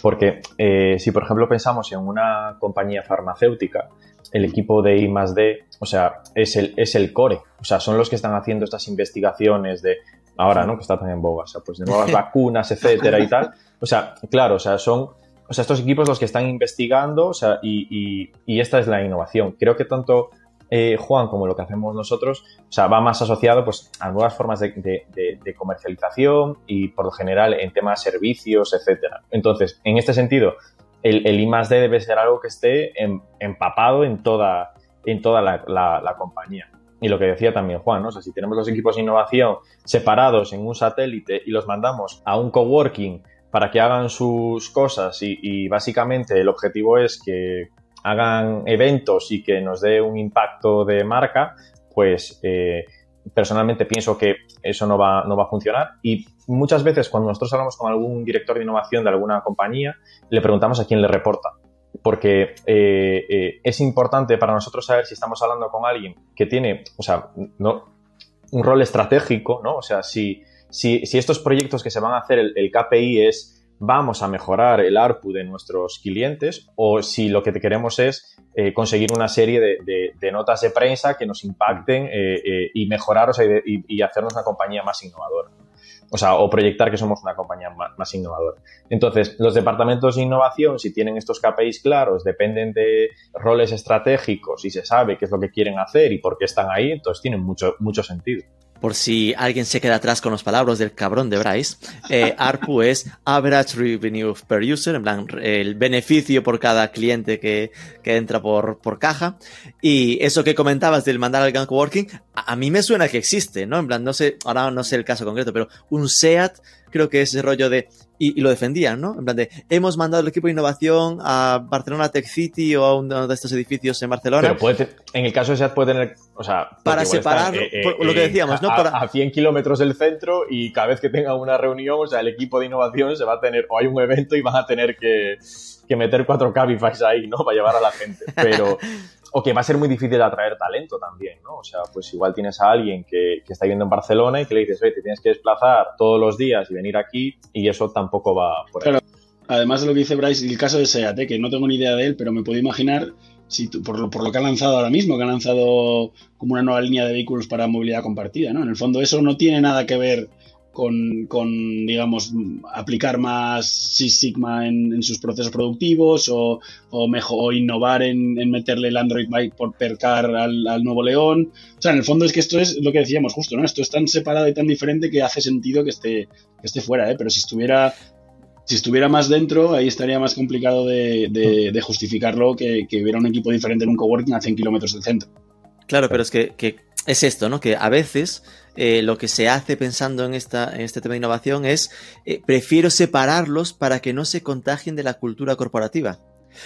Porque eh, si, por ejemplo, pensamos en una compañía farmacéutica, el equipo de I+D, o sea, es el, es el core. O sea, son los que están haciendo estas investigaciones de ahora, ¿no? Que está tan en boga, o sea, pues de nuevas <laughs> vacunas, etcétera y tal. O sea, claro, o sea, son, o sea, estos equipos los que están investigando, o sea, y, y, esta es la innovación. Creo que tanto eh, Juan como lo que hacemos nosotros, o sea, va más asociado pues a nuevas formas de, de, comercialización y por lo general en temas de servicios, etcétera. Entonces, en este sentido, el, el I debe ser algo que esté empapado en toda, en toda la, la compañía. Y lo que decía también Juan, ¿no? O sea, si tenemos los equipos de innovación separados en un satélite y los mandamos a un coworking para que hagan sus cosas y, básicamente el objetivo es que hagan eventos y que nos dé un impacto de marca, pues eh, personalmente pienso que eso no va, no va a funcionar y muchas veces cuando nosotros hablamos con algún director de innovación de alguna compañía, le preguntamos a quién le reporta porque eh, eh, es importante para nosotros saber si estamos hablando con alguien que tiene, o sea, no, un rol estratégico, ¿no? O sea, si, si, estos proyectos que se van a hacer, el, KPI es vamos a mejorar el ARPU de nuestros clientes o si lo que queremos es eh, conseguir una serie de, notas de prensa que nos impacten y mejorar o sea, y, hacernos una compañía más innovadora o sea, o proyectar que somos una compañía más, innovadora. Entonces, los departamentos de innovación, si tienen estos KPIs claros, dependen de roles estratégicos y se sabe qué es lo que quieren hacer y por qué están ahí, entonces tienen mucho, mucho sentido por si alguien se queda atrás con los palabras del cabrón de Bryce, eh, <laughs> ARPU es Average Revenue Per User, en plan, el beneficio por cada cliente que, entra por, por, caja. Y eso que comentabas del mandar al Gang Working, a, mí me suena que existe, ¿no? En plan, no sé, ahora no sé el caso concreto, pero un SEAT creo que ese rollo de, y, lo defendían, ¿no? En plan de, hemos mandado el equipo de innovación a Barcelona Tech City o a uno de estos edificios en Barcelona. Pero puede, en el caso de SEAT puede tener, o sea, para separar eh, lo que decíamos, ¿no? A, a, 100 kilómetros del centro y cada vez que tenga una reunión, o sea, el equipo de innovación se va a tener, o hay un evento y van a tener que, que meter cuatro Cabify ahí, ¿no? Para llevar a la gente. Pero, <laughs> o que va a ser muy difícil atraer talento también, ¿no? O sea, pues igual tienes a alguien que, está viviendo en Barcelona y que le dices, oye, te tienes que desplazar todos los días y venir aquí y eso tampoco va por ahí. Además de lo que dice Bryce, el caso de SEAT, ¿eh? que no tengo ni idea de él, pero me puedo imaginar, si por, lo, por lo que ha lanzado ahora mismo, que ha lanzado como una nueva línea de vehículos para movilidad compartida, ¿no? En el fondo eso no tiene nada que ver con, digamos, aplicar más Six Sigma en, sus procesos productivos o, o, mejor, innovar en, meterle el Android Bike por percar al, al, nuevo León. O sea, en el fondo es que esto es lo que decíamos justo, ¿no? Esto es tan separado y tan diferente que hace sentido que esté, que esté fuera, ¿eh? Pero si estuviera si estuviera más dentro, ahí estaría más complicado de, de, justificarlo que, que, hubiera un equipo diferente en un coworking a 100 kilómetros del centro. Claro, pero es que, que, es esto, ¿no? Que a veces eh, lo que se hace pensando en, esta, en este tema de innovación es, eh, prefiero separarlos para que no se contagien de la cultura corporativa.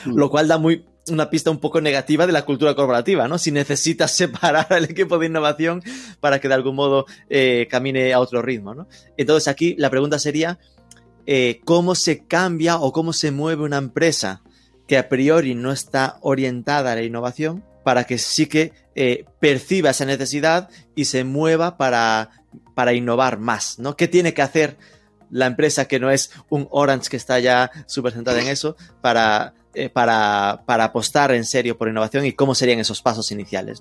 Mm. Lo cual da muy, una pista un poco negativa de la cultura corporativa, ¿no? Si necesitas <laughs> separar al equipo de innovación para que de algún modo eh, camine a otro ritmo, ¿no? Entonces aquí la pregunta sería, ¿cómo se cambia o cómo se mueve una empresa que a priori no está orientada a la innovación para que sí que eh, perciba esa necesidad y se mueva para, para innovar más, ¿no? ¿Qué tiene que hacer la empresa que no es un Orange que está ya súper centrada en eso para, eh, para, para, apostar en serio por innovación y cómo serían esos pasos iniciales?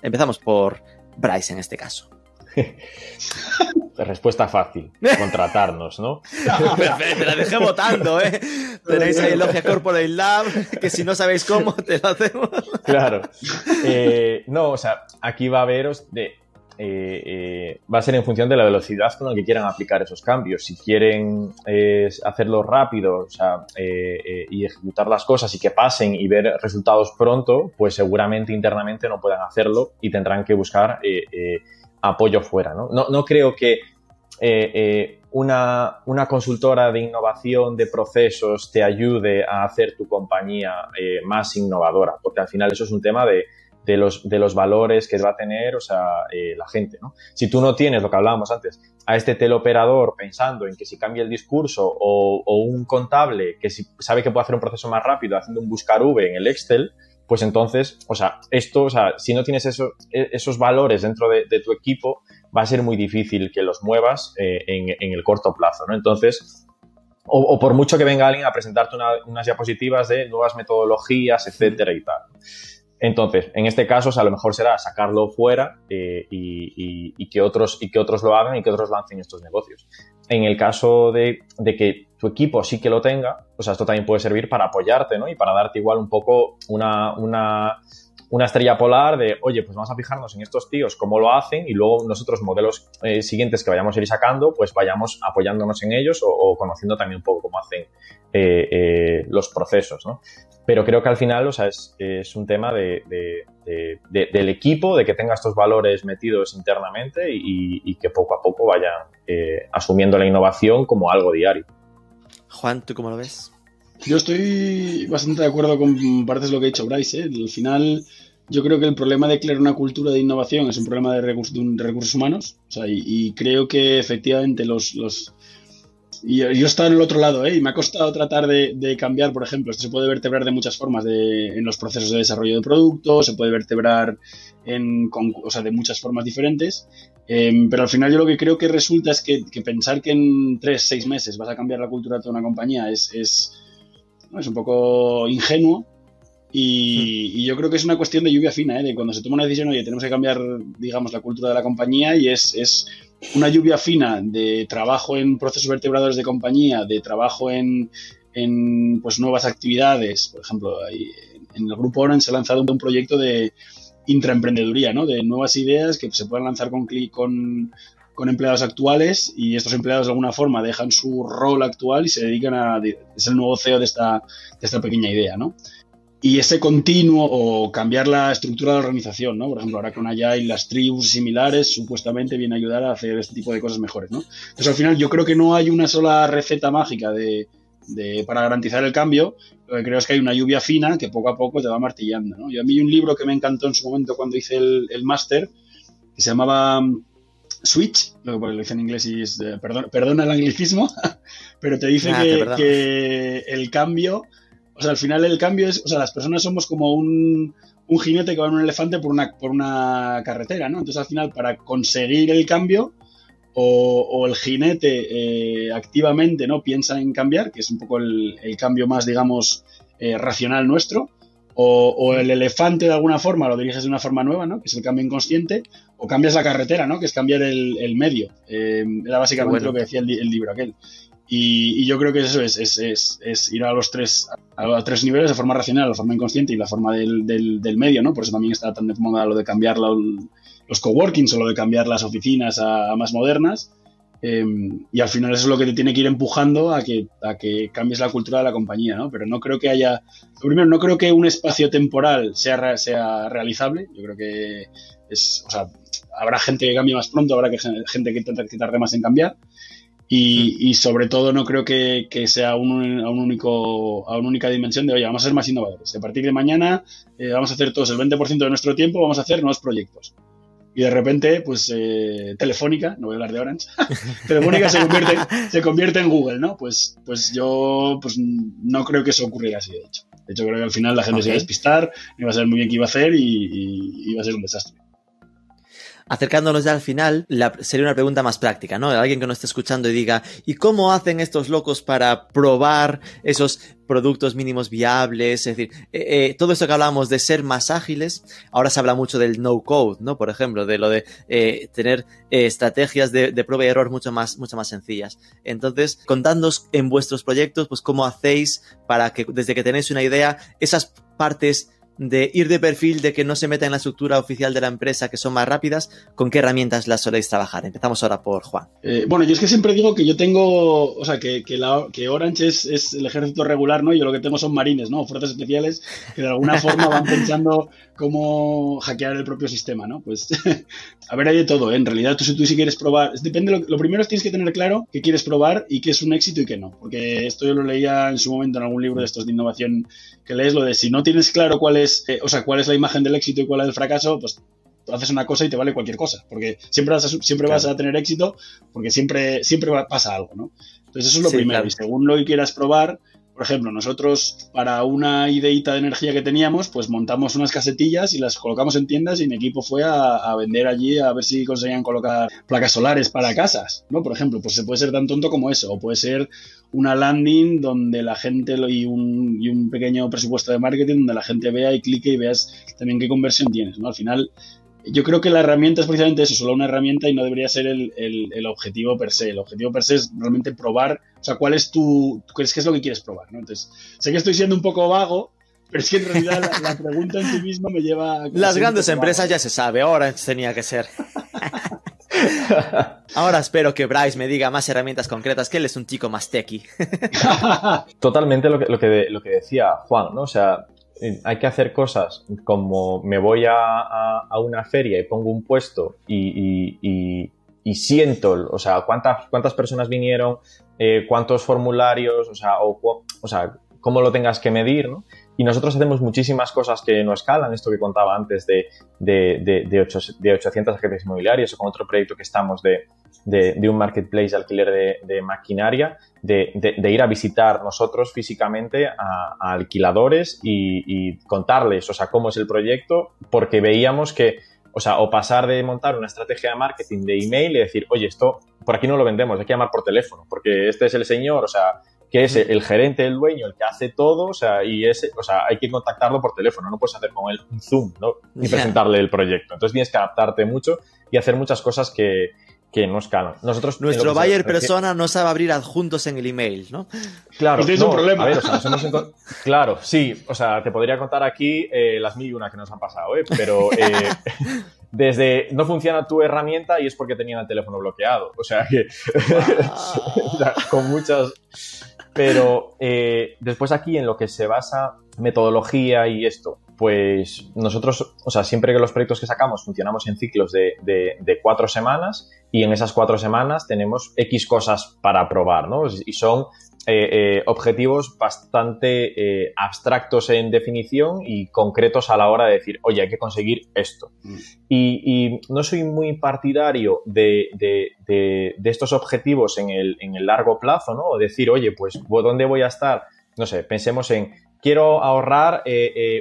Empezamos por Bryce en este caso. <laughs> Respuesta fácil, <laughs> contratarnos, ¿no? Perfecto, la dejé votando, ¿eh? <laughs> Tenéis ahí el Logia Corporate Lab, que si no sabéis cómo, <laughs> te lo hacemos. Claro. Eh, no, o sea, aquí va a haberos de... Eh, eh, va a ser en función de la velocidad con la que quieran aplicar esos cambios. Si quieren hacerlo rápido o sea, y ejecutar las cosas y que pasen y ver resultados pronto, pues seguramente internamente no puedan hacerlo y tendrán que buscar apoyo fuera. No, no, creo que eh, eh, una, una, consultora de innovación de procesos te ayude a hacer tu compañía eh, más innovadora, porque al final eso es un tema de, de, los, de los valores que va a tener o sea, la gente. ¿no? Si tú no tienes lo que hablábamos antes, a este teleoperador pensando en que si cambia el discurso o, o un contable que si sabe que puede hacer un proceso más rápido haciendo un buscar V en el Excel, pues entonces, o sea, esto, o sea, si no tienes eso, e, esos valores dentro de, tu equipo, va a ser muy difícil que los muevas eh, en, el corto plazo, ¿no? Entonces, o, por mucho que venga alguien a presentarte unas diapositivas de nuevas metodologías, etcétera y tal. Entonces, en este caso, a lo mejor será sacarlo fuera eh, y, que otros, y que otros lo hagan y que otros lancen estos negocios. En el caso de, que tu equipo sí que lo tenga, pues esto también puede servir para apoyarte, ¿no? Y para darte igual un poco una, una, una estrella polar de, oye, pues vamos a fijarnos en estos tíos, cómo lo hacen y luego nosotros modelos eh, siguientes que vayamos a ir sacando, pues vayamos apoyándonos en ellos o, conociendo también un poco cómo hacen eh, los procesos, ¿no? Pero creo que al final, o sea, es, es un tema de, del equipo, de que tenga estos valores metidos internamente y, que poco a poco vayan eh, asumiendo la innovación como algo diario. Juan, ¿tú cómo lo ves? Yo estoy bastante de acuerdo con partes de lo que ha dicho Bryce. ¿eh? Al final, yo creo que el problema de crear una cultura de innovación es un problema de, recursos, humanos. O sea, y, creo que efectivamente los, los y yo he estado en el otro lado, ¿eh? Y me ha costado tratar de, cambiar, por ejemplo, esto se puede vertebrar de muchas formas en los procesos de desarrollo de productos, se puede vertebrar en, o sea, de muchas formas diferentes, em, pero al final yo lo que creo que resulta es que, pensar que en tres, seis meses vas a cambiar la cultura de una compañía es, es, es un poco ingenuo y, y, yo creo que es una cuestión de lluvia fina, ¿eh? de cuando se toma una decisión, oye, tenemos que cambiar, digamos, la cultura de la compañía y es, es una lluvia fina de trabajo en procesos vertebradores de compañía, de trabajo en, en pues, nuevas actividades. Por ejemplo, en el grupo Orange se ha lanzado un proyecto de intraemprendeduría, ¿no? de nuevas ideas que se puedan lanzar con, con, con empleados actuales y estos empleados de alguna forma dejan su rol actual y se dedican a... es el nuevo CEO de esta, de esta pequeña idea, ¿no? Y ese continuo o cambiar la estructura de la organización, ¿no? Por ejemplo, ahora con Agile las tribus similares supuestamente viene a ayudar a hacer este tipo de cosas mejores, ¿no? Entonces al final yo creo que no hay una sola receta mágica de, para garantizar el cambio, lo que creo es que hay una lluvia fina que poco a poco te va martillando, ¿no? Yo a mí hay un libro que me encantó en su momento cuando hice el, el máster, que se llamaba mm, Switch, lo que lo dice en inglés y es, perdón, perdona el anglicismo, <laughs> pero te dice que, que el cambio o sea, al final el cambio es, o sea, las personas somos como un, jinete que va en un elefante por una, por una carretera, ¿no? Entonces al final para conseguir el cambio o, el jinete eh, activamente no piensa en cambiar, que es un poco el, cambio más, digamos, eh, racional nuestro, o, el elefante de alguna forma lo diriges de una forma nueva, ¿no? Que es el cambio inconsciente, o cambias la carretera, ¿no? Que es cambiar el, medio. Eh, era básicamente lo que decía el, el libro aquel. Y, yo creo que eso es, es, es, ir a los tres, a tres niveles de forma racional, la forma inconsciente y la forma del, del, medio, ¿no? Por eso también está tan de moda lo de cambiar los coworkings o lo de cambiar las oficinas a, más modernas. Em, y al final eso es lo que te tiene que ir empujando a que, a que cambies la cultura de la compañía, ¿no? Pero no creo que haya... Primero, no creo que un espacio temporal sea, sea realizable. Yo creo que es... O sea, habrá gente que cambie más pronto, habrá que, gente que, que tarde más en cambiar. Y, sobre todo no creo que, sea un, a, un único, a una única dimensión de, oye, vamos a ser más innovadores. A partir de mañana eh, vamos a hacer todos el 20% de nuestro tiempo, vamos a hacer nuevos proyectos. Y de repente, pues eh, Telefónica, no voy a hablar de Orange, <laughs> Telefónica se convierte, se convierte en Google, ¿no? Pues, pues yo pues, no creo que eso ocurriera así, de hecho. De hecho, creo que al final la gente se va a despistar, iba a saber muy bien qué iba a hacer y, y iba a ser un desastre acercándonos ya al final, sería una pregunta más práctica, ¿no? Alguien que nos esté escuchando y diga, ¿y cómo hacen estos locos para probar esos productos mínimos viables? Es decir, eh, eh, todo esto que hablamos de ser más ágiles, ahora se habla mucho del no code, ¿no? Por ejemplo, de lo de eh, tener estrategias de, prueba y error mucho más, mucho más sencillas. Entonces, contándonos en vuestros proyectos, pues cómo hacéis para que desde que tenéis una idea, esas partes de ir de perfil, de que no se meta en la estructura oficial de la empresa, que son más rápidas, ¿con qué herramientas las soléis trabajar? Empezamos ahora por Juan. Eh, bueno, yo es que siempre digo que yo tengo, o sea, que, que, Orange es, el ejército regular, ¿no? Yo lo que tengo son marines, ¿no? Fuerzas especiales que de alguna <laughs> forma van pensando cómo hackear el propio sistema, ¿no? Pues, <laughs> a ver, hay de todo, ¿eh? En realidad, tú si tú si quieres probar, depende, lo, lo primero es tienes que tener claro qué quieres probar y qué es un éxito y qué no, porque esto yo lo leía en su momento en algún libro de estos de innovación que lees, lo de si no tienes claro cuál es eh, o sea, cuál es la imagen del éxito y cuál es el fracaso, pues haces una cosa y te vale cualquier cosa, porque siempre vas a, siempre vas a tener éxito, porque siempre, siempre pasa algo, ¿no? Entonces eso es lo primero, y según lo que quieras probar, por ejemplo, nosotros para una ideita de energía que teníamos, pues montamos unas casetillas y las colocamos en tiendas y mi equipo fue a, vender allí a ver si conseguían colocar placas solares para casas, ¿no? Por ejemplo, pues se puede ser tan tonto como eso, o puede ser una landing donde la gente y un, y un pequeño presupuesto de marketing donde la gente vea y clique y veas también qué conversión tienes, ¿no? Al final yo creo que la herramienta es precisamente eso, solo una herramienta y no debería ser el, objetivo per se. El objetivo per se es realmente probar, o sea, cuál es tu, qué es, lo que quieres probar, ¿no? Entonces, sé que estoy siendo un poco vago, pero es que en realidad la, pregunta en sí misma me lleva... A Las grandes empresas ya se sabe, ahora tenía que ser. <laughs> Ahora espero que Bryce me diga más herramientas concretas, que él es un chico más techy. <laughs> Totalmente lo que, lo que, lo que decía Juan, ¿no? O sea, hay que hacer cosas como me voy a, una feria y pongo un puesto y, siento, o sea, cuántas, cuántas personas vinieron, eh, cuántos formularios, o sea, o, sea, cómo lo tengas que medir, ¿no? Y nosotros hacemos muchísimas cosas que no escalan, esto que contaba antes de, de, de, 800 agentes inmobiliarios o con otro proyecto que estamos de, un marketplace de alquiler de, maquinaria, de, ir a visitar nosotros físicamente a, alquiladores y, contarles, o sea, cómo es el proyecto, porque veíamos que, o sea, o pasar de montar una estrategia de marketing de email y decir, oye, esto por aquí no lo vendemos, hay que llamar por teléfono, porque este es el señor, o sea, que es el gerente, el dueño, el que hace todo, o sea, y ese, o sea, hay que contactarlo por teléfono, no puedes hacer con él un Zoom, ¿no? Y presentarle el proyecto. Entonces tienes que adaptarte mucho y hacer muchas cosas que, que no escalan. Nosotros, Nuestro buyer persona no sabe abrir adjuntos en el email, ¿no? Claro, pues no, un problema. A ver, o sea, nos hemos claro, sí, o sea, te podría contar aquí eh, las mil y una que nos han pasado, ¿eh? pero eh, <laughs> desde no funciona tu herramienta y es porque tenían el teléfono bloqueado, o sea que <laughs> con muchas Pero eh, después aquí en lo que se basa metodología y esto, pues nosotros, o sea, siempre que los proyectos que sacamos funcionamos en ciclos de, de, cuatro semanas y en esas cuatro semanas tenemos X cosas para probar, ¿no? Y son eh, eh, objetivos bastante eh, abstractos en definición y concretos a la hora de decir, oye, hay que conseguir esto. Mm. Y, no soy muy partidario de, de, estos objetivos en el, en el, largo plazo, ¿no? O decir, oye, pues, ¿dónde voy a estar? No sé, pensemos en, quiero ahorrar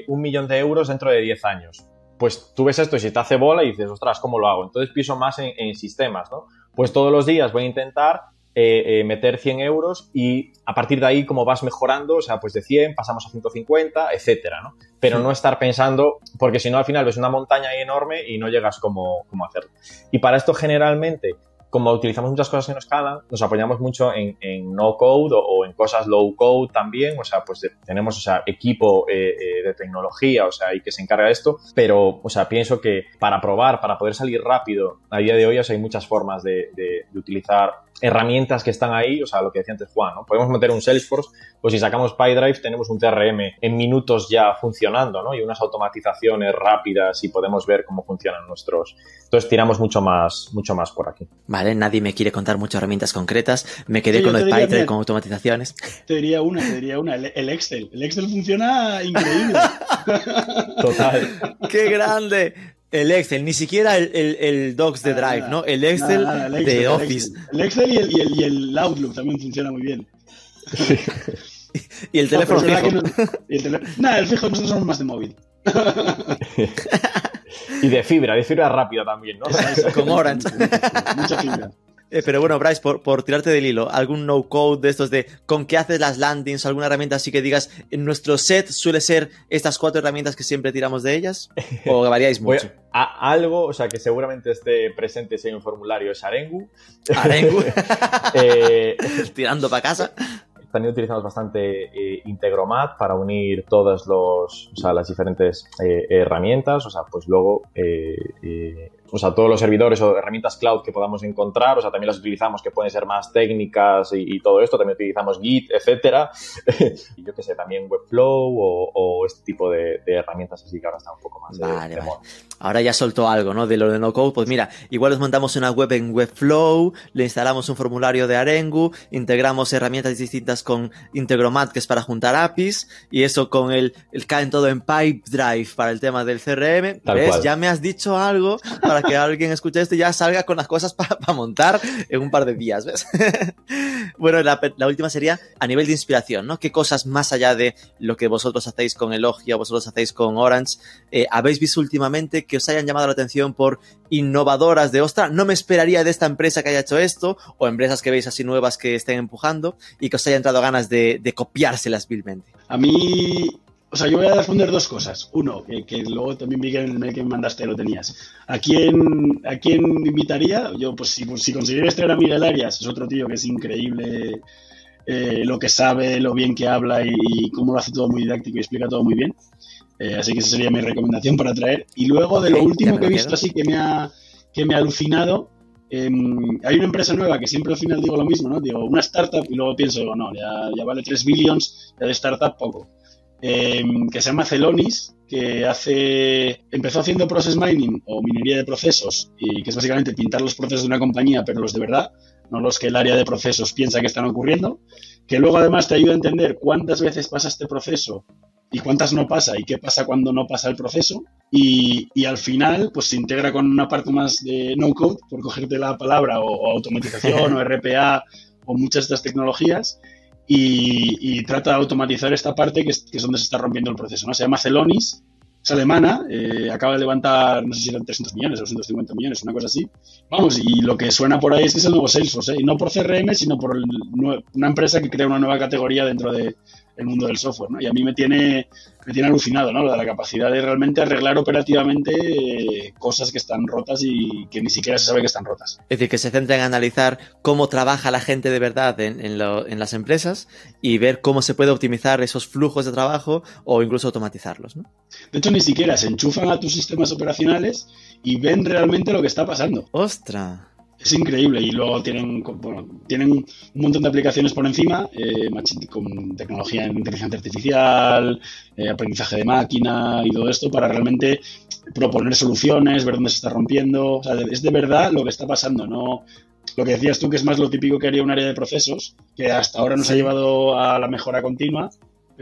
un millón de euros dentro de 10 años. Pues tú ves esto y si te hace bola y dices, ostras, ¿cómo lo hago? Entonces pienso más en, en sistemas, ¿no? Pues todos los días voy a intentar eh, eh, meter 100 euros y a partir de ahí, como vas mejorando, o sea, pues de 100 pasamos a 150, etcétera, ¿no? Pero no estar pensando, porque si no, al final ves una montaña ahí enorme y no llegas como, como hacerlo. Y para esto, generalmente, como utilizamos muchas cosas que no escalan, nos apoyamos mucho en, no code o, en cosas low code también, o sea, pues tenemos, o sea, equipo eh, eh, de tecnología, o sea, y que se encarga de esto, pero, o sea, pienso que para probar, para poder salir rápido, a día de hoy, o sea, hay muchas formas de, de, utilizar herramientas que están ahí, o sea, lo que decía antes Juan, ¿no? Podemos meter un Salesforce, pues si sacamos PyDrive tenemos un CRM en minutos ya funcionando, ¿no? Y unas automatizaciones rápidas y podemos ver cómo funcionan nuestros. Entonces tiramos mucho más, mucho más por aquí. Vale, nadie me quiere contar muchas herramientas concretas. Me quedé con el PyDrive con automatizaciones. Te diría una, te diría una, el Excel. El Excel funciona increíble. Total. <laughs> ¡Qué grande! El Excel, ni siquiera el, el, Docs de Drive, ¿no? El Excel, de Office. El Excel, y, el, y, el, Outlook también funciona muy bien. <laughs> y el teléfono fijo. No, el, fijo nosotros somos más de móvil. <laughs> y de fibra, de fibra rápida también, ¿no? Como Orange. Mucha fibra. Eh, pero bueno, Bryce, por, por, tirarte del hilo, algún no code de estos de con qué haces las landings, alguna herramienta así que digas, en nuestro set suele ser estas cuatro herramientas que siempre tiramos de ellas, o <laughs> variáis mucho. A, algo, o sea, que seguramente esté presente en un formulario es Arengu. Arengu. <laughs> eh, <laughs> Tirando para casa también utilizamos bastante eh, Integromat para unir todas los, o sea, las diferentes eh, herramientas. O sea, pues luego o sea, todos los servidores o herramientas cloud que podamos encontrar, o sea, también las utilizamos que pueden ser más técnicas y, todo esto, también utilizamos Git, etcétera, <laughs> y yo qué sé, también Webflow o, este tipo de, herramientas así que ahora está un poco más vale, de, Ahora ya soltó algo, ¿no? De lo de no code, pues mira, igual nos montamos una web en Webflow, le instalamos un formulario de Arengu, integramos herramientas distintas con Integromat, que es para juntar APIs, y eso con el, el caen todo en Pipedrive para el tema del CRM. ¿Ves? Ya me has dicho algo para que alguien escuche esto y ya salga con las cosas para montar en un par de días, ¿ves? <laughs> bueno, la, última sería a nivel de inspiración, ¿no? ¿Qué cosas más allá de lo que vosotros hacéis con Elogia, vosotros hacéis con Orange, eh, habéis visto últimamente que os hayan llamado la atención por innovadoras de, ostra, no me esperaría de esta empresa que haya hecho esto, o empresas que veis así nuevas que estén empujando y que os haya entrado ganas de, de copiárselas vilmente? A mí o sea, yo voy a responder dos cosas. Uno, que, luego también vi que en el mail que me mandaste lo tenías. ¿A quién, a quién invitaría? Yo, pues si, pues, si consiguieras traer a Miguel Arias, es otro tío que es increíble eh, lo que sabe, lo bien que habla y, cómo lo hace todo muy didáctico y explica todo muy bien. Eh, así que esa sería mi recomendación para traer. Y luego, de lo último que he visto así que me ha, que me ha alucinado, em, hay una empresa nueva que siempre al final digo lo mismo, ¿no? Digo, una startup y luego pienso, no, ya, ya vale 3 billions, ya de startup poco. Em, que se llama Celonis, que hace empezó haciendo process mining o minería de procesos, y que es básicamente pintar los procesos de una compañía, pero los de verdad, no los que el área de procesos piensa que están ocurriendo, que luego además te ayuda a entender cuántas veces pasa este proceso y cuántas no pasa y qué pasa cuando no pasa el proceso. Y, y, al final, pues se integra con una parte más de no code, por cogerte la palabra, o automatización, <laughs> o RPA, o muchas de estas tecnologías, y, trata de automatizar esta parte que es, donde se está rompiendo el proceso. ¿no? Se llama Celonis, es alemana, eh, acaba de levantar, no sé si eran 300 millones o 250 millones, una cosa así. Vamos, y lo que suena por ahí es que es el nuevo Salesforce, ¿eh? y no por CRM, sino por una empresa que crea una nueva categoría dentro del mundo del software. ¿no? Y a mí me tiene me tiene alucinado, ¿no? La capacidad de realmente arreglar operativamente eh, cosas que están rotas y que ni siquiera se sabe que están rotas. Es decir, que se centra en analizar cómo trabaja la gente de verdad en, las empresas y ver cómo se puede optimizar esos flujos de trabajo o incluso automatizarlos, ¿no? De hecho, ni siquiera se enchufan a tus sistemas operacionales y ven realmente lo que está pasando. ¡Ostras! Es increíble. Y luego tienen, tienen un montón de aplicaciones por encima, eh, con tecnología en inteligencia artificial, eh, aprendizaje de máquina y todo esto para realmente proponer soluciones, ver dónde se está rompiendo. O sea, es de verdad lo que está pasando, no lo que decías tú que es más lo típico que haría un área de procesos, que hasta ahora nos ha llevado a la mejora continua,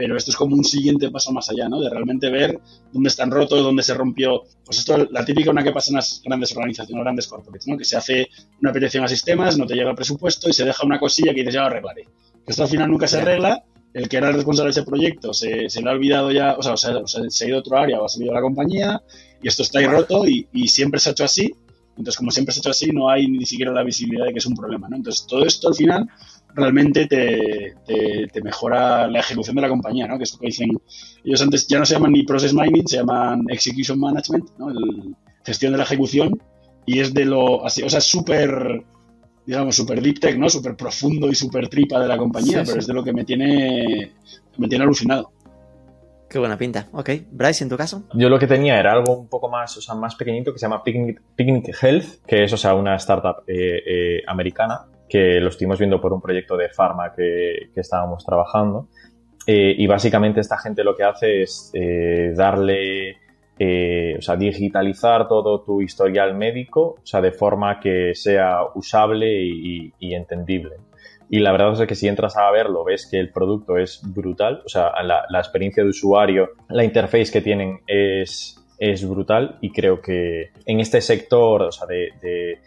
pero esto es como un siguiente paso más allá, ¿no? De realmente ver dónde están rotos, dónde se rompió. Pues esto, la típica una que pasa en las grandes organizaciones, grandes corporates, ¿no? Que se hace una petición a sistemas, no te llega el presupuesto y se deja una cosilla que dices, ya lo arreglaré. Que esto al final nunca se arregla, el que era el responsable de ese proyecto se, se le ha olvidado ya, o sea, se, ha ido a otro área o ha salido de la compañía y esto está ahí roto y, y siempre se ha hecho así. Entonces, como siempre se ha hecho así, no hay ni siquiera la visibilidad de que es un problema, ¿no? Entonces, todo esto al final realmente te, te, mejora la ejecución de la compañía, ¿no? Que es lo que dicen, ellos antes ya no se llaman ni Process Mining, se llaman Execution Management, ¿no? El, gestión de la ejecución, y es de lo, así, o sea, súper, digamos, súper deep tech, ¿no? Súper profundo y súper tripa de la compañía, pero es de lo que me tiene, me tiene alucinado. Qué buena pinta. Ok. Bryce, ¿en tu caso? Yo lo que tenía era algo un poco más, o sea, más pequeñito que se llama Picnic, Health, que es, o sea, una startup eh, eh, americana que lo estuvimos viendo por un proyecto de farma que, estábamos trabajando. Eh, y básicamente esta gente lo que hace es eh, darle, eh, o sea, digitalizar todo tu historial médico, o sea, de forma que sea usable y, entendible. Y la verdad es que si entras a verlo, ves que el producto es brutal, o sea, la, experiencia de usuario, la interface que tienen es, es brutal y creo que en este sector, o sea, de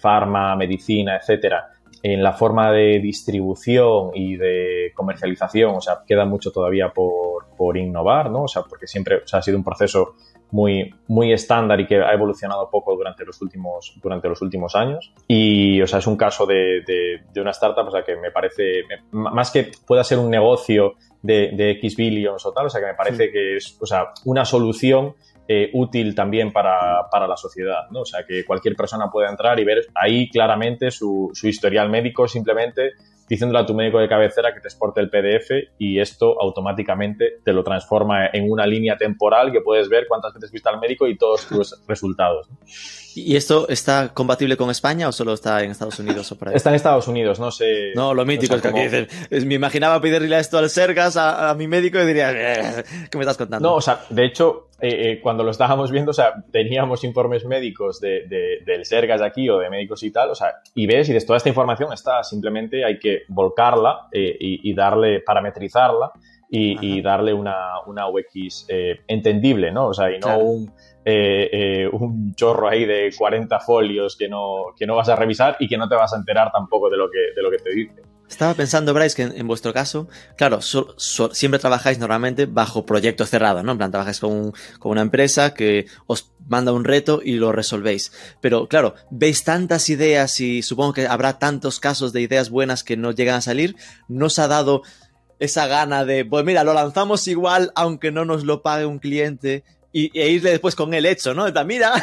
farma, medicina, etcétera, en la forma de distribución y de comercialización, o sea, queda mucho todavía por, por innovar, ¿no? O sea, porque siempre ha sido un proceso muy, muy estándar y que ha evolucionado poco durante los últimos, durante los últimos años. Y, o sea, es un caso de, de, una startup, o sea, que me parece, más que pueda ser un negocio de, de X billions o tal, o sea, que me parece que es, o sea, una solución eh, útil también para, la sociedad, ¿no? O sea, que cualquier persona pueda entrar y ver ahí claramente su, su historial médico simplemente diciéndole a tu médico de cabecera que te exporte el PDF y esto automáticamente te lo transforma en una línea temporal que puedes ver cuántas veces viste al médico y todos tus <laughs> resultados. ¿Y esto está compatible con España o solo está en Estados Unidos o por ahí? Está en Estados Unidos, no sé. No, lo mítico es que aquí dicen, me imaginaba pedirle esto al Sergas, a, mi médico y diría, eh, ¿qué me estás contando? No, o sea, de hecho, eh, eh, cuando lo estábamos viendo, o sea, teníamos informes médicos de, del Sergas aquí o de médicos y tal, o sea, y ves y de toda esta información está, simplemente hay que volcarla eh, y, darle, parametrizarla y, darle una, una UX eh, entendible, ¿no? O sea, y no un, eh, un chorro ahí de 40 folios que no, que no vas a revisar y que no te vas a enterar tampoco de lo que, de lo que te dice. Estaba pensando, Bryce, que en, vuestro caso, claro, siempre trabajáis normalmente bajo proyecto cerrado, ¿no? En plan, trabajáis con, con, una empresa que os manda un reto y lo resolvéis. Pero claro, veis tantas ideas y supongo que habrá tantos casos de ideas buenas que no llegan a salir. ¿No os ha dado esa gana de, pues mira, lo lanzamos igual aunque no nos lo pague un cliente y, e irle después con el hecho, ¿no? Mira,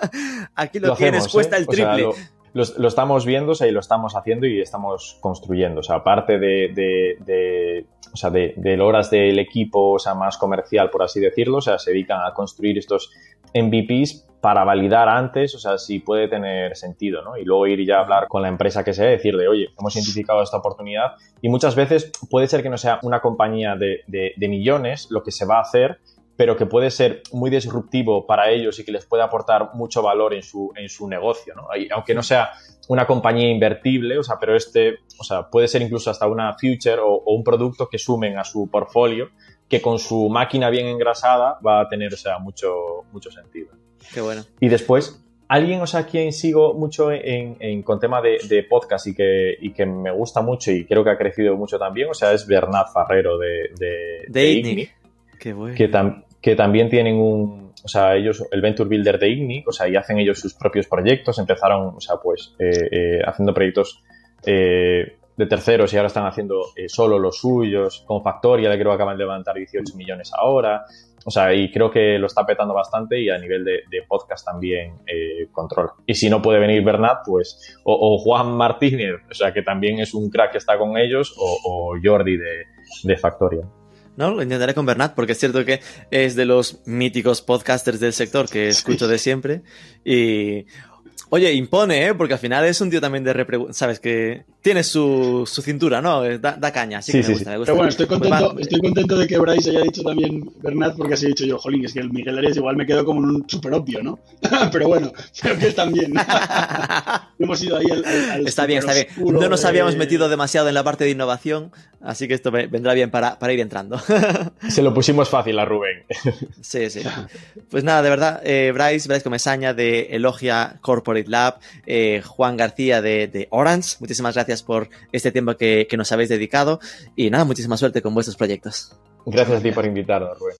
<laughs> aquí lo, tienes, cuesta ¿eh? el triple lo, estamos viendo, o sea, y lo estamos haciendo y estamos construyendo. O sea, aparte de, de, o sea, de, horas del equipo, o sea, más comercial, por así decirlo, o sea, se dedican a construir estos MVPs para validar antes, o sea, si puede tener sentido, ¿no? Y luego ir ya a hablar con la empresa que sea, decirle, oye, hemos identificado esta oportunidad y muchas veces puede ser que no sea una compañía de, de millones lo que se va a hacer, pero que puede ser muy disruptivo para ellos y que les puede aportar mucho valor en su, en su negocio, ¿no? aunque no sea una compañía invertible, o sea, pero este, o sea, puede ser incluso hasta una future o, un producto que sumen a su portfolio, que con su máquina bien engrasada va a tener, o sea, mucho, mucho sentido. Qué bueno. Y después, alguien, o sea, quien sigo mucho en, en con tema de, podcast y que, y que me gusta mucho y creo que ha crecido mucho también, o sea, es Bernat Farrero de, de, de, Qué bueno. Que, que también tienen un, o sea, ellos, el Venture Builder de IGNIC, o sea, y hacen ellos sus propios proyectos, empezaron, o sea, pues, eh, eh, haciendo proyectos eh, de terceros y ahora están haciendo solo los suyos, con Factoria, creo que acaban de levantar 18 millones ahora, o sea, y creo que lo está petando bastante y a nivel de, podcast también controla. Y si no puede venir Bernat, pues, o, Juan Martínez, o sea, que también es un crack que está con ellos, o, Jordi de, de Factoria. ¿No? Lo intentaré con Bernat, porque es cierto que es de los míticos podcasters del sector que escucho de siempre. Y Oye, impone, ¿eh? Porque al final es un tío también de repreguntar. Sabes que tiene su, su cintura, ¿no? Da, da caña, así Sí, que sí, me gusta, sí. me gusta. Pero bueno, estoy Pues contento, va. estoy contento de que Bryce haya dicho también Bernat, porque así he dicho yo, jolín, es que el Miguel Arias igual me quedo como un super obvio, ¿no? <laughs> Pero bueno, creo que bien. <laughs> Hemos ido ahí al, al- al Está bien, está bien. No nos de- habíamos metido demasiado en la parte de innovación, así que esto me- vendrá bien para, para ir entrando. <laughs> Se lo pusimos fácil a Rubén. Sí, sí. Pues nada, de verdad, eh, Bryce, Bryce Comesaña de Elogia Corporate Lab, eh, Juan García de, de Orange, muchísimas gracias por este tiempo que, que nos habéis dedicado y nada, muchísima suerte con vuestros proyectos. Gracias a ti por invitarnos, Rubén.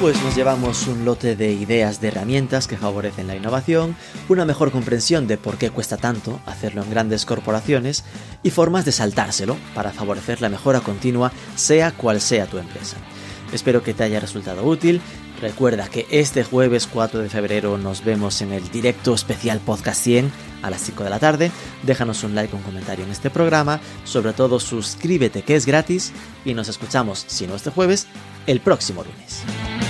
Pues nos llevamos un lote de ideas de herramientas que favorecen la innovación, una mejor comprensión de por qué cuesta tanto hacerlo en grandes corporaciones y formas de saltárselo para favorecer la mejora continua sea cual sea tu empresa. Espero que te haya resultado útil. Recuerda que este jueves 4 de febrero nos vemos en el directo especial Podcast 100 a las 5 de la tarde. Déjanos un like un comentario en este programa. Sobre todo suscríbete que es gratis y nos escuchamos, si no este jueves, el próximo lunes.